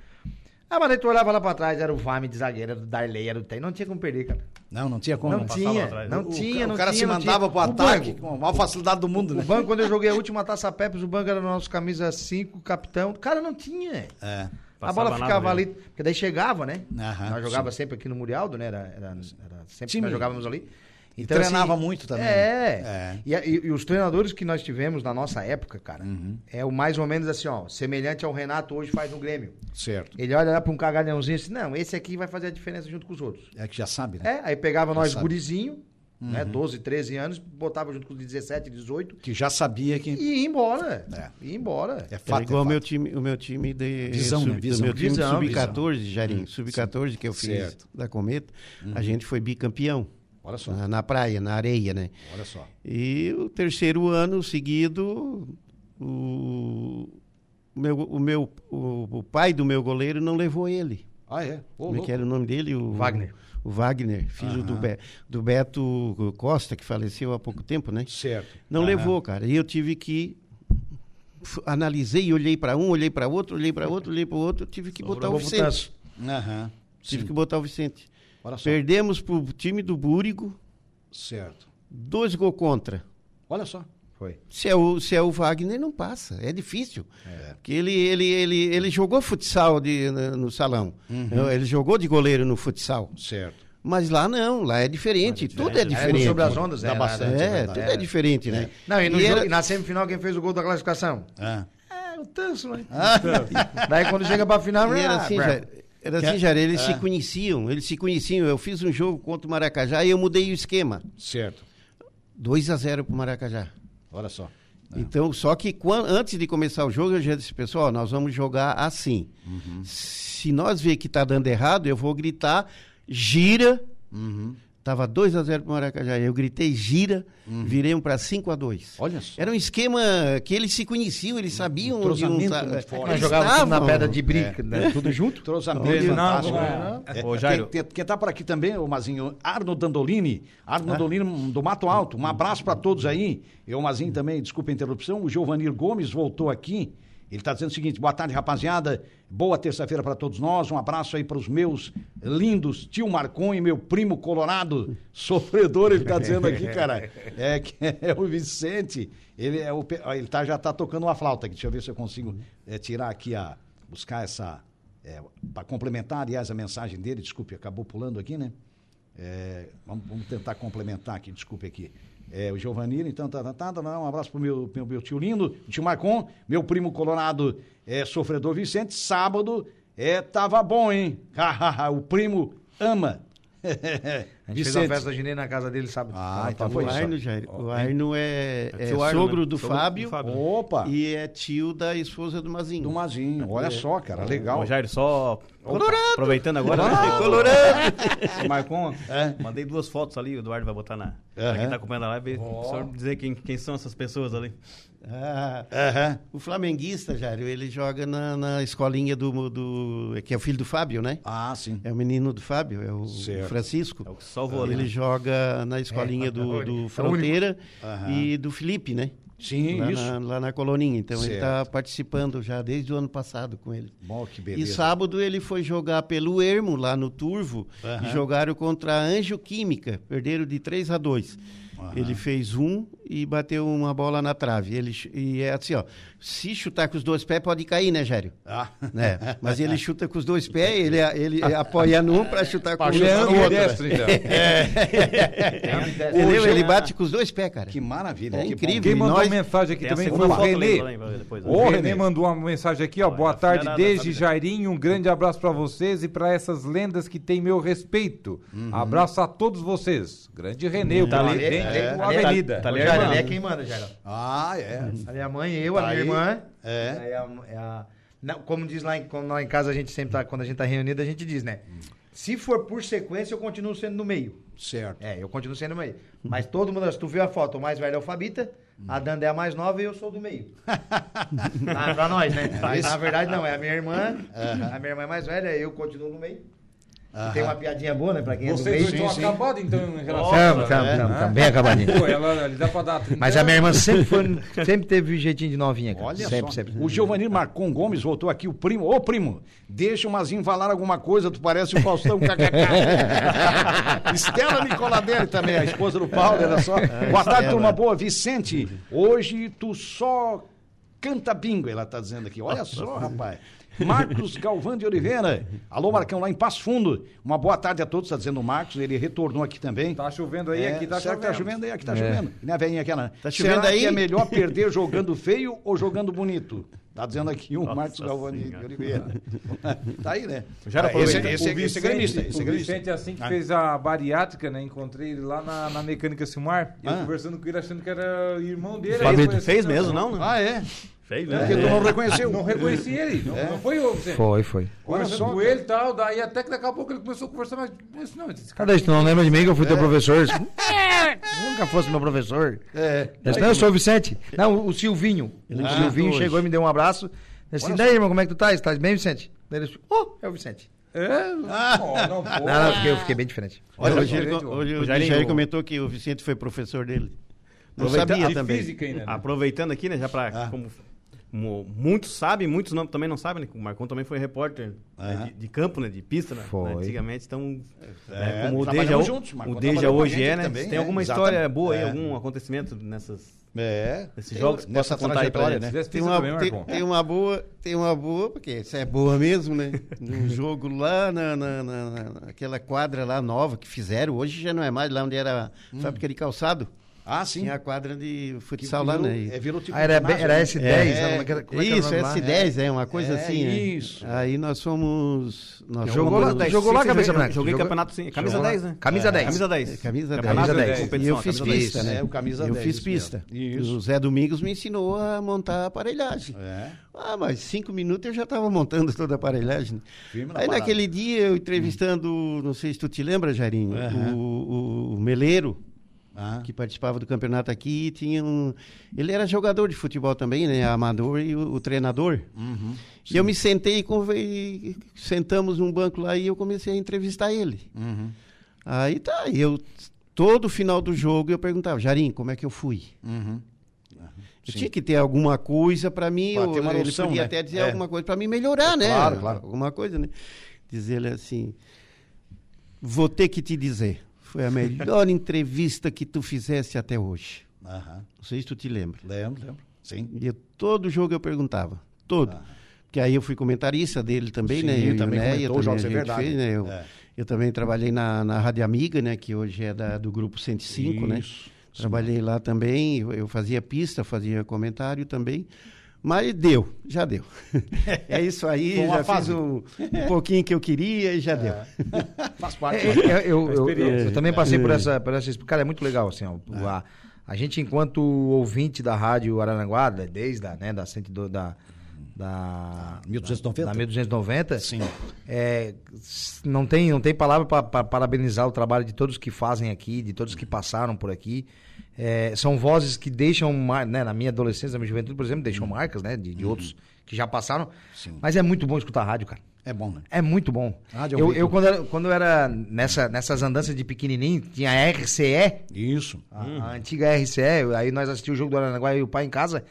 Ah, mas aí tu olhava lá pra trás, era o Vame de zagueiro, era o Darley, era o Tem. Não tinha como perder, cara. Não, não tinha como. Não passava tinha, atrás. não O- tinha, o não cara tinha, se não mandava tinha. pro O ataque banco- com a maior facilidade do mundo, O né? banco, quando eu joguei a última taça Pepes, o banco era nosso camisa 5, capitão. Cara, não tinha. É. A bola ficava ali, porque daí chegava, né? Aham, nós jogava sempre aqui no Murialdo, né? Era, era, era sempre Time. que nós jogávamos ali. E treinava muito também, É. É. E, a- e- e os treinadores que nós tivemos na nossa época, cara, Uhum. é o mais ou menos assim, ó, semelhante ao Renato hoje faz no Grêmio. Certo. Ele olha lá pra um cagalhãozinho e assim, não, esse aqui vai fazer a diferença junto com os outros. É que já sabe, né? É, aí pegava nós sabe. gurizinho, né, Uhum. 12, 13 anos, botava junto com os 17, 18 Que já sabia que. e ia embora. É. Ia embora. É Era fato. igual é o meu fato. time, o meu time de Visão, né? sub- Visão. o meu time Visão, de sub-14, Jairinho, Hum, sub-14 que eu fiz Certo. Uhum. da Cometa, a gente foi bicampeão Olha só. na, na praia, na areia, né? Olha só. E o terceiro ano seguido, o o meu, o, meu, o, o pai do meu goleiro não levou ele. Ah, é? Ô, Como é que era o nome dele? O, Wagner. O Wagner, filho do. Be- do Beto Costa, que faleceu há pouco tempo, né? Certo. Não Aham. levou, cara. E eu tive que. Analisei, olhei para um, olhei para outro, olhei para outro, olhei para outro, tive que botar o Vicente. Aham. Tive Sim. que botar o Vicente. Perdemos pro time do Búrigo, Certo. dois gols contra. Olha só. Foi. Se é, o, se é o Wagner, não passa. É difícil. Porque ele, ele, ele, ele jogou futsal de, no, no salão. Uhum. Ele jogou de goleiro no futsal. Certo. Mas lá não, lá é diferente. Tudo é Era no diferente. sobre as ondas, Dá né? bastante, É, é tudo Era. é diferente, né? Não, e, no E jogo- era- e na semifinal quem fez o gol da classificação? Ah. É, o Tanso, né? Daí quando chega pra final, E era ah, assim, já, era assim, Jair, eles se conheciam, eles se conheciam. Eu fiz um jogo contra o Maracajá e eu mudei o esquema. Certo. 2 a 0 pro Maracajá. Olha só. Então, só que quan- antes de começar o jogo, eu já disse, pessoal, nós vamos jogar assim. Se nós ver que tá dando errado, eu vou gritar, gira. Tava 2 a 0 pro Maracajá. Eu gritei, gira, virei um para 5 a 2 Olha só. Era um esquema que eles se conheciam, eles sabiam onde um. Nós eles jogávamos tudo na pedra de brica, né? tudo junto. Trozamento fantástico. né? É, Ô, Jairo. Quem, quem tá por aqui também, o Mazinho, Arno Dandolini. Arno Dandolini do Mato Alto. Um abraço para todos aí. Eu, Mazinho, também, desculpa a interrupção. O Giovanir Gomes voltou aqui. Ele está dizendo o seguinte: boa tarde, rapaziada. Boa terça-feira para todos nós. Um abraço aí para os meus lindos tio Marcon e meu primo Colorado, sofredor, ele está dizendo aqui, cara. É que é o Vicente. Ele, é o, ele tá, já está tocando uma flauta aqui. Deixa eu ver se eu consigo é, tirar aqui a. buscar essa. para complementar, aliás, a mensagem dele. Desculpe, acabou pulando aqui, né? É, vamos, vamos tentar complementar aqui, desculpe aqui. É, o Giovanni, então, tá, tá, tá, tá, um abraço pro meu, meu, meu tio lindo, tio Marcon, meu primo colorado, é, sofredor Vicente, sábado, é, tava bom, hein? o primo ama. A gente fez uma festa junina na casa dele, sabe? Ah, Tava então foi O isso. Arno, Jair, o Arno é, é tio Arno, sogro né? do Sogro do Fábio, Fábio. Opa, e é tio da esposa do Mazinho. do Mazinho, olha só, cara, legal. Ô, Jair, só aproveitando agora, né? Ô, Marcon, É. mandei duas fotos ali, o Eduardo vai botar na. Aham. Pra quem tá acompanhando a live, o senhor dizer quem, quem são essas pessoas ali. Ah, Aham. o flamenguista, Jair, ele joga na, na escolinha do, do. que é o filho do Fábio, né? Ah, sim. É o menino do Fábio, é o Certo. Francisco. É o que salvou ali. Ele né? joga na escolinha do, do Fronteira Aham. e do Felipe, né? Sim, lá, isso. Na, lá na coloninha. Então ele está Certo. participando já desde o ano passado com ele. Bom, que E beleza. sábado ele foi jogar pelo Ermo, lá no Turvo, Aham. e jogaram contra a Anjo Química. Perderam de 3 a 2. Ele fez um e bateu uma bola na trave. Ele, e é assim, ó. Se chutar com os dois pés, pode cair, né, Gério? Ah. Né? Mas ele chuta com os dois pés, ele, ele apoia num para chutar com o Ele é outro. então. Entendeu? Ele bate com os dois pés, cara. Que maravilha. É que incrível. Quem mandou nós- uma mensagem aqui Tem também foi o Renê. lá, lá, depois, né? O Renê mandou uma mensagem aqui, ó. Olha, Boa tarde, desde né? Jairinho. Um grande abraço pra vocês e pra essas lendas que têm meu respeito. Abraço a todos vocês. Grande Renê, o Tá presidente é, ali é- Avenida. tá ali Ô, a Jairo, irmã. ali é quem manda, Jairo. Ah, é. Ali é a mãe, eu, Tá a minha aí. irmã. É. Aí a- é a- não, como diz lá em, como lá em casa, a gente sempre tá, quando a gente tá reunido, a gente diz, né? Se for por sequência, eu continuo sendo no meio. Certo. É, eu continuo sendo no meio. Mas todo mundo, se tu viu a foto, o mais velho é o Fabita, a Danda é a mais nova e eu sou do meio. ah, pra nós, né? Mas, na verdade, não, é a minha irmã, a minha irmã é mais velha, eu continuo no meio. Tem uma piadinha boa, né, pra quem é do Vocês meio. dois estão acabados, então, em relação Tamo, a... tamo, tamo, tamo, bem acabadinho. Pô, ela, ali dá pra dar 30 Mas a minha irmã sempre foi, sempre teve jeitinho de novinha, cara. Olha sempre, só. sempre. O Giovanni Marcon Gomes voltou aqui, o primo. Ô, primo, deixa o Mazinho falar alguma coisa, tu parece o Faustão kkk. Estela Nicoladelli também, a esposa do Paulo, era só. Boa tarde, turma boa. Vicente, hoje tu só canta bingo, ela tá dizendo aqui. Olha só, rapaz. Marcos Galvão de Oliveira. Alô, Marcão, lá em Passo Fundo. Uma boa tarde a todos, tá dizendo o Marcos. Ele retornou aqui também. Tá chovendo aí, É, aqui tá será chovendo. que tá chovendo aí? Aqui tá chovendo. E na velhinha aquela. Tá Será chovendo aí? que é melhor perder jogando feio ou jogando bonito? Tá dizendo aqui o Nossa Marcos Galvani de. Oliveira. tá aí, né? Já era Ah, esse, esse, o esse, Vicente, é gremista. Esse é o gremista. Vicente, assim que Ah. fez a bariátrica, né? Encontrei ele lá na, na mecânica Silmar. Eu Ah. conversando com ele, achando que era irmão dele. Fez, aí eu fez assim, mesmo, não? não? Ah, é? Fez É. Porque mesmo. tu não reconheceu. Não reconheci ele. Não, não foi eu, Vicente. Foi, foi. Conversando só, com ele e tal, daí até que daqui a pouco ele começou a conversar, mas mas não, esse cara Cadê? Tu não lembra de mim que eu fui teu professor? Nunca fosse meu professor. É. Eu disse, não, eu sou o Vicente. Não, o Silvinho. O Ah, Silvinho hoje. chegou e me deu um abraço. Eu disse, daí, irmão, como é que tu tá? Estás bem, Vicente? Daí ele disse, oh, é o Vicente. É, Ah. não, não. Não, não, eu fiquei, eu fiquei bem diferente. Olha, hoje, ele, hoje o Jair comentou que o Vicente foi professor dele. Não Aproveita- sabia de também. física ainda, né? Aproveitando aqui, né, já pra. Ah. Como, mu- muitos sabem, muitos não, também não sabem, né? O Marcon também foi repórter né, de, de campo, né? De pista, né? Foi. né, Antigamente, então. É, né, como o Deja, juntos, Marcon o Deja hoje é, né? também, tem é, alguma exatamente. história boa aí, É. algum acontecimento nessas. É. Esses jogos que nessa possa contar aí pra trajetória, gente. né? Tem uma, também, tem, Marcon. tem uma boa, tem uma boa, porque isso é boa mesmo, né? Um jogo lá na, na, na- na- naquela quadra lá nova que fizeram, hoje já não é mais lá onde era a fábrica de calçado. Ah, sim. Tinha a quadra de futsal lá, né? É, virou tipo Ah, era, ginásio, era né? S10, É, né? É era- é o isso, nome lá? S10, é, uma coisa É, assim. é. isso. Aí nós fomos. Nós Jogou lá, fomos- jogou lá, joguei- branca? Joguei Jogou- campeonato, sim. Camisa Jogou lá? 10, né? Camisa 10. Camisa 10. Camisa 10. Campeonato Camisa de 10. competição, E eu fiz camisa 10. pista, né? É, o camisa eu 10, fiz pista. Isso. O Zé Domingos me ensinou a montar a aparelhagem. É. Ah, mas cinco minutos eu já estava montando toda a aparelhagem. Firme Aí parada. naquele dia eu entrevistando, não sei se tu te lembra, Jairinho, o, o- o Meleiro, Ah. que participava do campeonato aqui, tinha um. Ele era jogador de futebol também, né? Amador e o, o treinador. Uhum. E eu me sentei e conve- sentamos num banco lá e eu comecei a entrevistar ele. Uhum. Aí tá, eu todo final do jogo eu perguntava, Jarim, como é que eu fui? Uhum. Eu tinha que ter alguma coisa para mim, Pra ou ele noção, podia né? até dizer É. alguma coisa para me melhorar, né? Claro, claro. Alguma coisa, né? Dizer ele assim, vou ter que te dizer, foi a melhor entrevista que tu fizesse até hoje. Aham. Não sei se tu te lembra. Lembro, lembro. Sim. E eu- todo jogo eu perguntava, todo. Ah. Porque aí eu fui comentarista dele também, Sim, né? Eu, também Né, comentou eu jogos, também, é verdade. fez, né? Eu, É. eu também trabalhei na, na Rádio Amiga, né? Que hoje é da, do grupo 105, né? Isso. Trabalhei lá também, eu fazia pista, fazia comentário também. Mas deu, já deu. é isso aí, já fase. fiz um, um pouquinho que eu queria e já deu. Faz parte. É, é, eu, eu- eu- eu também passei por essa, por essa. Cara, é muito legal, assim, ó. A, a gente, enquanto ouvinte da Rádio Araranguá, da- desde a, né, da 102, da. Da 1290? Da 1290. Sim. É, não, tem, não tem palavra para parabenizar o trabalho de todos que fazem aqui, de todos que passaram por aqui. É, são vozes que deixam, mar- né, na minha adolescência, na minha juventude, por exemplo, deixam marcas, né, de, de outros que já passaram. Sim. Mas é muito bom escutar rádio, cara. É bom, né? É muito bom. Rádio é eu, eu quando, era, quando eu era nessa, nessas andanças de pequenininho, tinha a RCE, Isso. a, a antiga RCE, aí nós assistíamos o jogo do Aranaguá e o pai em casa.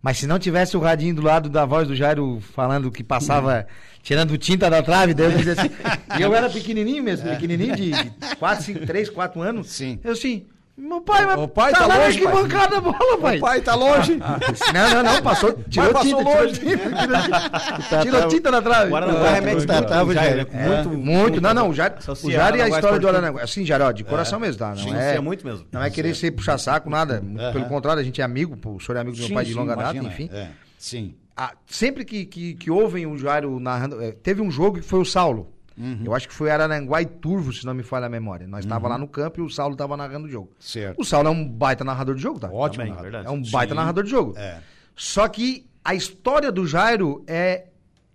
Mas se não tivesse o radinho do lado da voz do Jairo falando que passava, tirando tinta da trave, daí eu dizia assim. e eu era pequenininho mesmo, pequenininho de 4, 5, 3, 4 anos. Sim. Eu assim, Meu pai, mas O pai tá lá na longe, pai. arquibancada a bola, pai. O pai tá longe. Não, não, não, passou, tirou passou tinta, longe. tirou tinta, tirou tinta, tirou tinta na trave. O Aranaguá remete tá, muito tava, com o Jair, né? É, Muito, muito, não, não, o Jair, o Jair e a história do Aranaguá, assim, Jair, ó, de coração mesmo, tá? Não Sim, é, é muito mesmo. Não é querer ser puxar saco, nada, pelo contrário, a gente é amigo, pô, o senhor é amigo do meu pai de longa data, enfim. é. Sim. Ah, sempre que, que, que ouvem o Jairo narrando, é, teve um jogo que foi o Saulo, Uhum. eu acho que foi Araranguá e Turvo, se não me falha a memória, nós estava lá no campo e o Saulo estava narrando o jogo. Certo. O Saulo é um baita narrador de jogo, tá? Ótimo, Também, verdade. É um baita Sim. narrador de jogo. É. Só que a história do Jairo é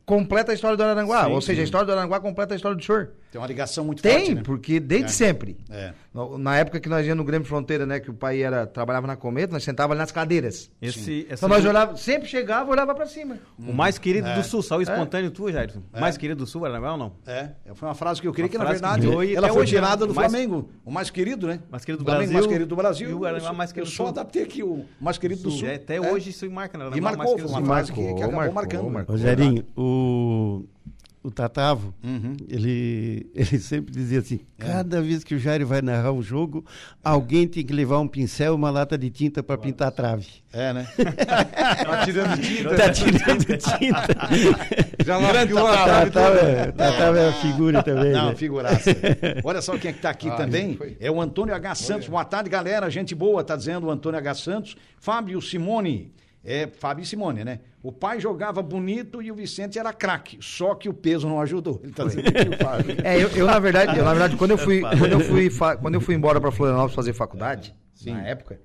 completa a história do Araranguá. Sim, ou seja, sim. a história do Araranguá completa a história do senhor. Tem uma ligação muito Tem, forte, né? porque desde É. sempre. É. Na época que nós íamos no Grêmio Fronteira, né? Que o pai era, trabalhava na Cometa, nós sentávamos ali nas cadeiras. Esse, essa- Então nós olhava, sempre chegava, olhava pra cima. O mais querido É. do Sul, só o espontâneo tu, Jair. O mais querido do Sul, Aranaguá ou não? É, foi uma frase que eu queria Uma que, na que verdade, virou e ela foi hoje é tirada do mais- Flamengo. O mais querido, né? Mais querido do Flamengo, Brasil mais querido do Brasil. e Eu só- mais querido Eu só adaptei aqui o mais querido do Sul. É, até É. hoje isso marca, né? E marcou, mais foi uma frase que, que acabou marcando. Rogerinho, o, o Tatavo, ele, ele sempre dizia assim: cada vez que o Jair vai narrar um jogo, alguém tem que levar um pincel e uma lata de tinta para pintar a trave. É, né? Tá tirando tinta. Tá tirando tinta. Já largou a Tatavo, trave é, Tatavo é a figura também. Não, né? figuraça. Olha só quem é que tá aqui também. É o Antônio H. Santos. Boa tarde, galera. Gente boa, tá dizendo o Antônio H. Santos. Fábio Simone. É, Fábio Simone, né? O pai jogava bonito e o Vicente era craque. Só que o peso não ajudou. Ele tá dizendo aqui o Fábio. É, eu, eu, na verdade, eu, na verdade, quando eu fui, quando eu fui, quando eu fui embora pra Florianópolis fazer faculdade, na época,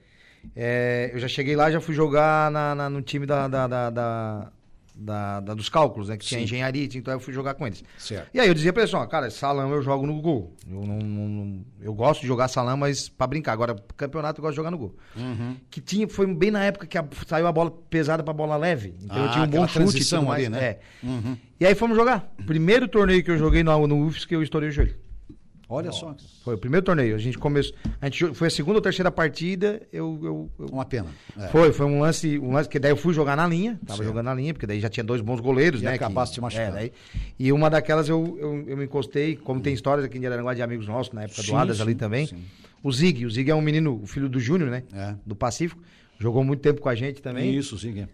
é, eu já cheguei lá, já fui jogar na, na- no time da, da, da, da- da- da- dos cálculos, né? Que tinha Sim. engenharia, tinha- então eu fui jogar com eles. Certo. E aí eu dizia pra eles, ó, cara, salão eu jogo no gol. Eu, não, não- eu gosto de jogar salão, mas pra brincar. Agora, campeonato eu gosto de jogar no gol. Uhum. Que tinha, foi bem na época que a- saiu a bola pesada pra bola leve. Então eu Ah, tinha um bom chute e tudo mais. ali, né? É. E aí fomos jogar. Primeiro torneio que eu joguei no, no UFS que eu estourei o joelho. Olha só. Foi o primeiro torneio. A gente começou. A gente foi a segunda ou terceira partida. Eu. eu- eu- Uma pena. É. Foi, foi um lance, um lance que daí eu fui jogar na linha. Tava jogando na linha, porque daí já tinha dois bons goleiros, E né? acabasse que- te machucando. É, daí, e uma daquelas eu, eu, eu me encostei, como tem histórias aqui em Araranguá de amigos nossos, na época Sim, do Adas sim, ali também. sim. O Zig, o Zig é um menino, o filho do Júnior, né? É. Do Pacífico. Jogou muito tempo com a gente também. Isso, sim.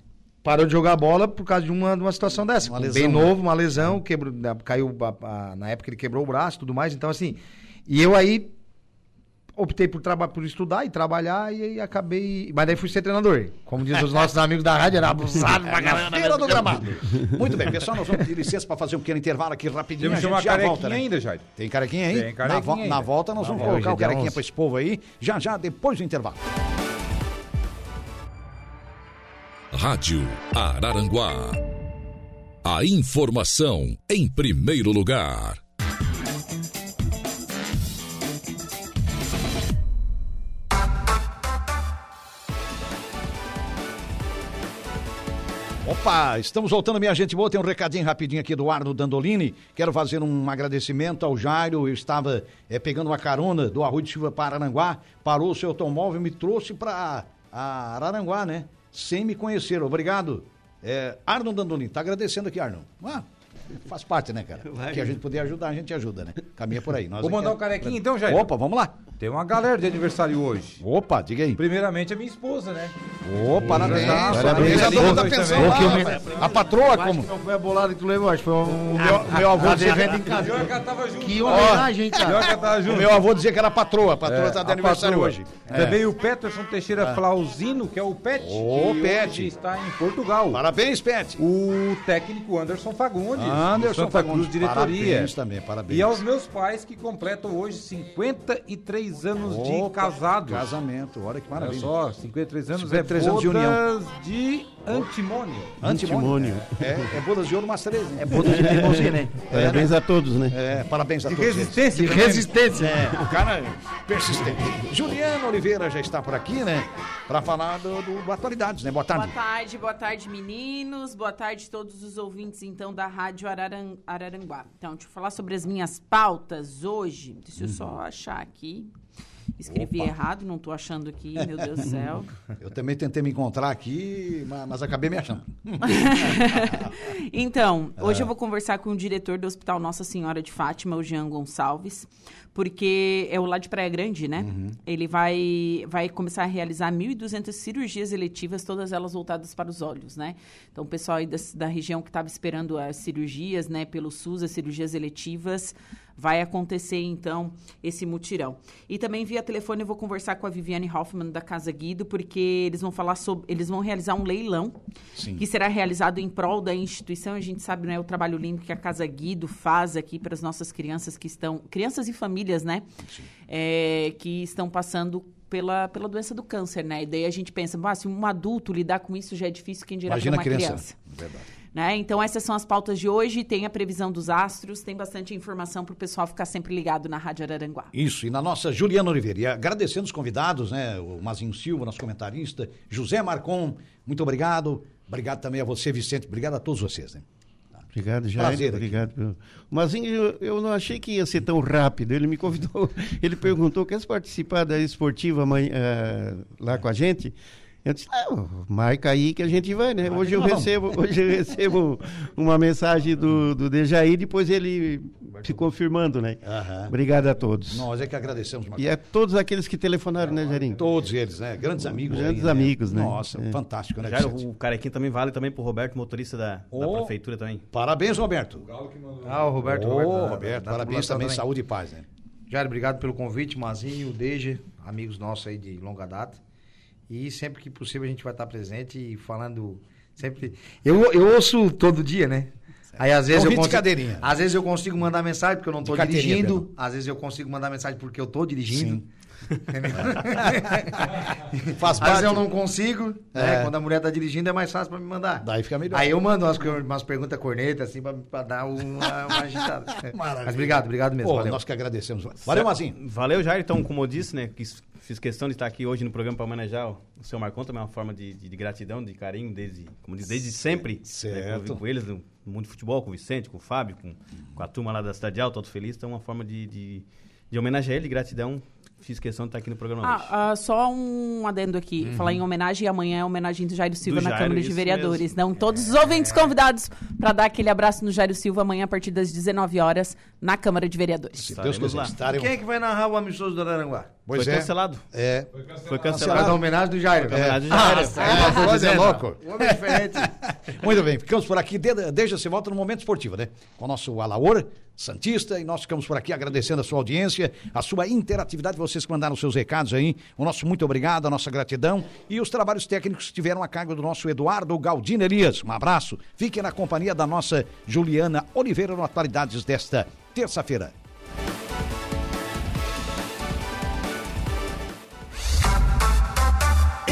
Parou de jogar bola por causa de uma, de uma situação dessa. Uma Bem lesão, né? novo, uma lesão, quebrou, né, caiu, a- a- na época ele quebrou o braço e tudo mais, então assim, e eu aí optei por, traba, por estudar e trabalhar e aí acabei, mas daí fui ser treinador. Como diz os nossos amigos da rádio, era abusado pra caramba. Feira do gramado. Muito bem, pessoal, nós vamos pedir licença para fazer um pequeno intervalo aqui rapidinho. Temos a que gente chamar a já volta, carequinha né? ainda, Jair. Tem carequinha aí? Tem carequinha na, vo- ainda. na volta nós Na vamos volta, colocar o carequinha 11. para esse povo aí, já já depois do intervalo. Rádio Araranguá. A informação em primeiro lugar. Opa, estamos voltando, minha gente boa. Tem um recadinho rapidinho aqui do Arno Dandolini. Quero fazer um agradecimento ao Jairo. Eu estava eh, pegando uma carona do Arroio de Silva para Araranguá, parou o seu automóvel e me trouxe para Araranguá, né? Sem me conhecer. Obrigado. É, Arno Dandolini, tá agradecendo aqui, Arno. Ah, faz parte, né, cara? Que a gente puder ajudar, a gente ajuda, né? Caminha por aí. Nós Vou mandar é- o carequinha então, Jair. Opa, vamos lá. Tem uma galera de aniversário hoje. Opa, diga aí. Primeiramente a minha esposa, né? Ô, parabéns. já- Parabéns. parabéns. A da Parabéns pensão lá, que. A patroa como? que não foi a bolada que tu levou, acho que foi um, Meu, meu avô a dizia, devendo em casa. Que. Que homenagem, cara. que o meu avô dizia que era patroa. A patroa É, tá de a aniversário patroa. hoje. É. Também o Peterson Teixeira Flauzino, que é o Pet. Ô, que Pet. hoje está em Portugal. Parabéns, Pet. O técnico Anderson Fagundes. Anderson Fagundes. Cruz Diretoria. Parabéns também, parabéns. E aos meus pais que completam hoje 53 anos de Opa, casados. Casamento, olha que Olha maravilha. só, 53 anos 53 é anos de união. bodas de antimônio. Antimônio. É, é bodas de ouro umas três, né? É boda de teimosia, né? Parabéns a todos, né? É, parabéns a De todos. resistência. De também. resistência. É, o cara é persistente. Juliana Oliveira já está por aqui, né? Para falar do, do, do Atualidades, né? Boa tarde. Boa tarde, boa tarde, meninos. Boa tarde todos os ouvintes, então, da Rádio Araran- Araranguá. Então, deixa eu falar sobre as minhas pautas hoje. Deixa eu Uhum. só achar aqui. Escrevi Opa. errado, não tô achando aqui, meu Deus do céu. Eu também tentei me encontrar aqui, ma- mas acabei me achando. Então, É. hoje eu vou conversar com o diretor do Hospital Nossa Senhora de Fátima, o Jean Gonçalves, porque é o lá de Praia Grande, né? Uhum. Ele vai, vai começar a realizar 1.200 cirurgias eletivas, todas elas voltadas para os olhos, né? Então, o pessoal aí da, da região que estava esperando as cirurgias, né, pelo SUS, as cirurgias eletivas, vai acontecer, então, esse mutirão. E também via telefone eu vou conversar com a Viviane Hoffman da Casa Guido, porque eles vão falar sobre, eles vão realizar um leilão Sim. que será realizado em prol da instituição. A gente sabe, né, o trabalho lindo que a Casa Guido faz aqui para as nossas crianças que estão, crianças e famílias, né, é, que estão passando pela, pela doença do câncer, né? E daí a gente pensa, "Ah, se um adulto lidar com isso já é difícil, quem dirá Imagina uma criança. criança. Verdade. Né? Então, essas são as pautas de hoje. Tem a previsão dos astros, tem bastante informação para o pessoal ficar sempre ligado na Rádio Araranguá. Isso, e na nossa Juliana Oliveira. E agradecendo os convidados, né? O Mazinho Silva, nosso comentarista, José Marcon, muito obrigado. Obrigado também a você, Vicente. Obrigado a todos vocês, né? Obrigado, Jair. Prazer. Obrigado. pelo- Mas eu, eu não achei que ia ser tão rápido. Ele me convidou, ele perguntou: quer participar da esportiva amanhã, eh, lá com a gente? Eu disse, ah, marca aí que a gente vai, né? Hoje eu recebo, hoje eu recebo uma mensagem do, do Dejaí, depois ele se confirmando, né? Aham. Obrigado a todos. Nós é que agradecemos, Marcon. E a todos aqueles que telefonaram, né, Jairinho? Todos eles, né? Grandes amigos. Grandes aí, né? amigos, né? Nossa, É. fantástico, né, Vicente? o carequinho também vale também pro Roberto, motorista da, da Ô. prefeitura também. Parabéns, Roberto. Ah, o Roberto. Ô, Roberto, da- Roberto, da parabéns tripulação também, saúde e paz, né? Jair, obrigado pelo convite, Mazinho, Deja, amigos nossos aí de longa data. E sempre que possível a gente vai estar presente e falando sempre. Eu, eu ouço todo dia, né? Aí às vezes Convite eu consigo, cadeirinha. às vezes eu consigo mandar mensagem porque eu não estou dirigindo, às vezes eu consigo mandar mensagem porque eu estou dirigindo. Faz parte. vezes eu não consigo, né? É. Quando a mulher tá dirigindo é mais fácil para me mandar. Daí fica melhor. Aí eu mando umas, umas perguntas corneta assim para dar uma, uma agitada. Maravilha. Mas obrigado, obrigado mesmo. Pô, valeu. nós que agradecemos. Valeu, Mazinho. Valeu, Jair. Então, como eu disse, né, fiz questão de estar aqui hoje no programa para homenagear o seu Marcon, também é uma forma de, de- de gratidão, de carinho, desde, como diz, desde sempre. certo. Né, com eles no mundo de futebol, com o Vicente, com o Fábio, com, com a turma lá da Cidade Alta, Alto Feliz. Então, é uma forma de, de, de homenagear ele, de gratidão. Fiz questão de estar aqui no programa hoje. Ah, ah, só um adendo aqui. Falar em homenagem, amanhã é homenagem do Jairo Silva Do na Jairo, Câmara de Vereadores. mesmo. Então, todos os ouvintes convidados para dar aquele abraço no Jairo Silva amanhã a partir das 19 horas na Câmara de Vereadores. Se Deus quiser. Quem é que vai narrar o amistoso do Aranguá? Pois Foi é. cancelado. É. Foi Vai cancelado. dar homenagem do Jairo. Homenagem do Ah, Jairo. essa É, é, é louco. O homem é diferente. Muito bem, ficamos por aqui. De- Deixa se volta no Momento Esportivo, né? Com o nosso Alaor Santista e nós ficamos por aqui agradecendo a sua audiência, a sua interatividade, vocês que mandaram seus recados aí. O nosso muito obrigado, a nossa gratidão e os trabalhos técnicos estiveram a cargo do nosso Eduardo Galdino Elias. Um abraço. Fiquem na companhia da nossa Juliana Oliveira no Atualidades desta terça-feira.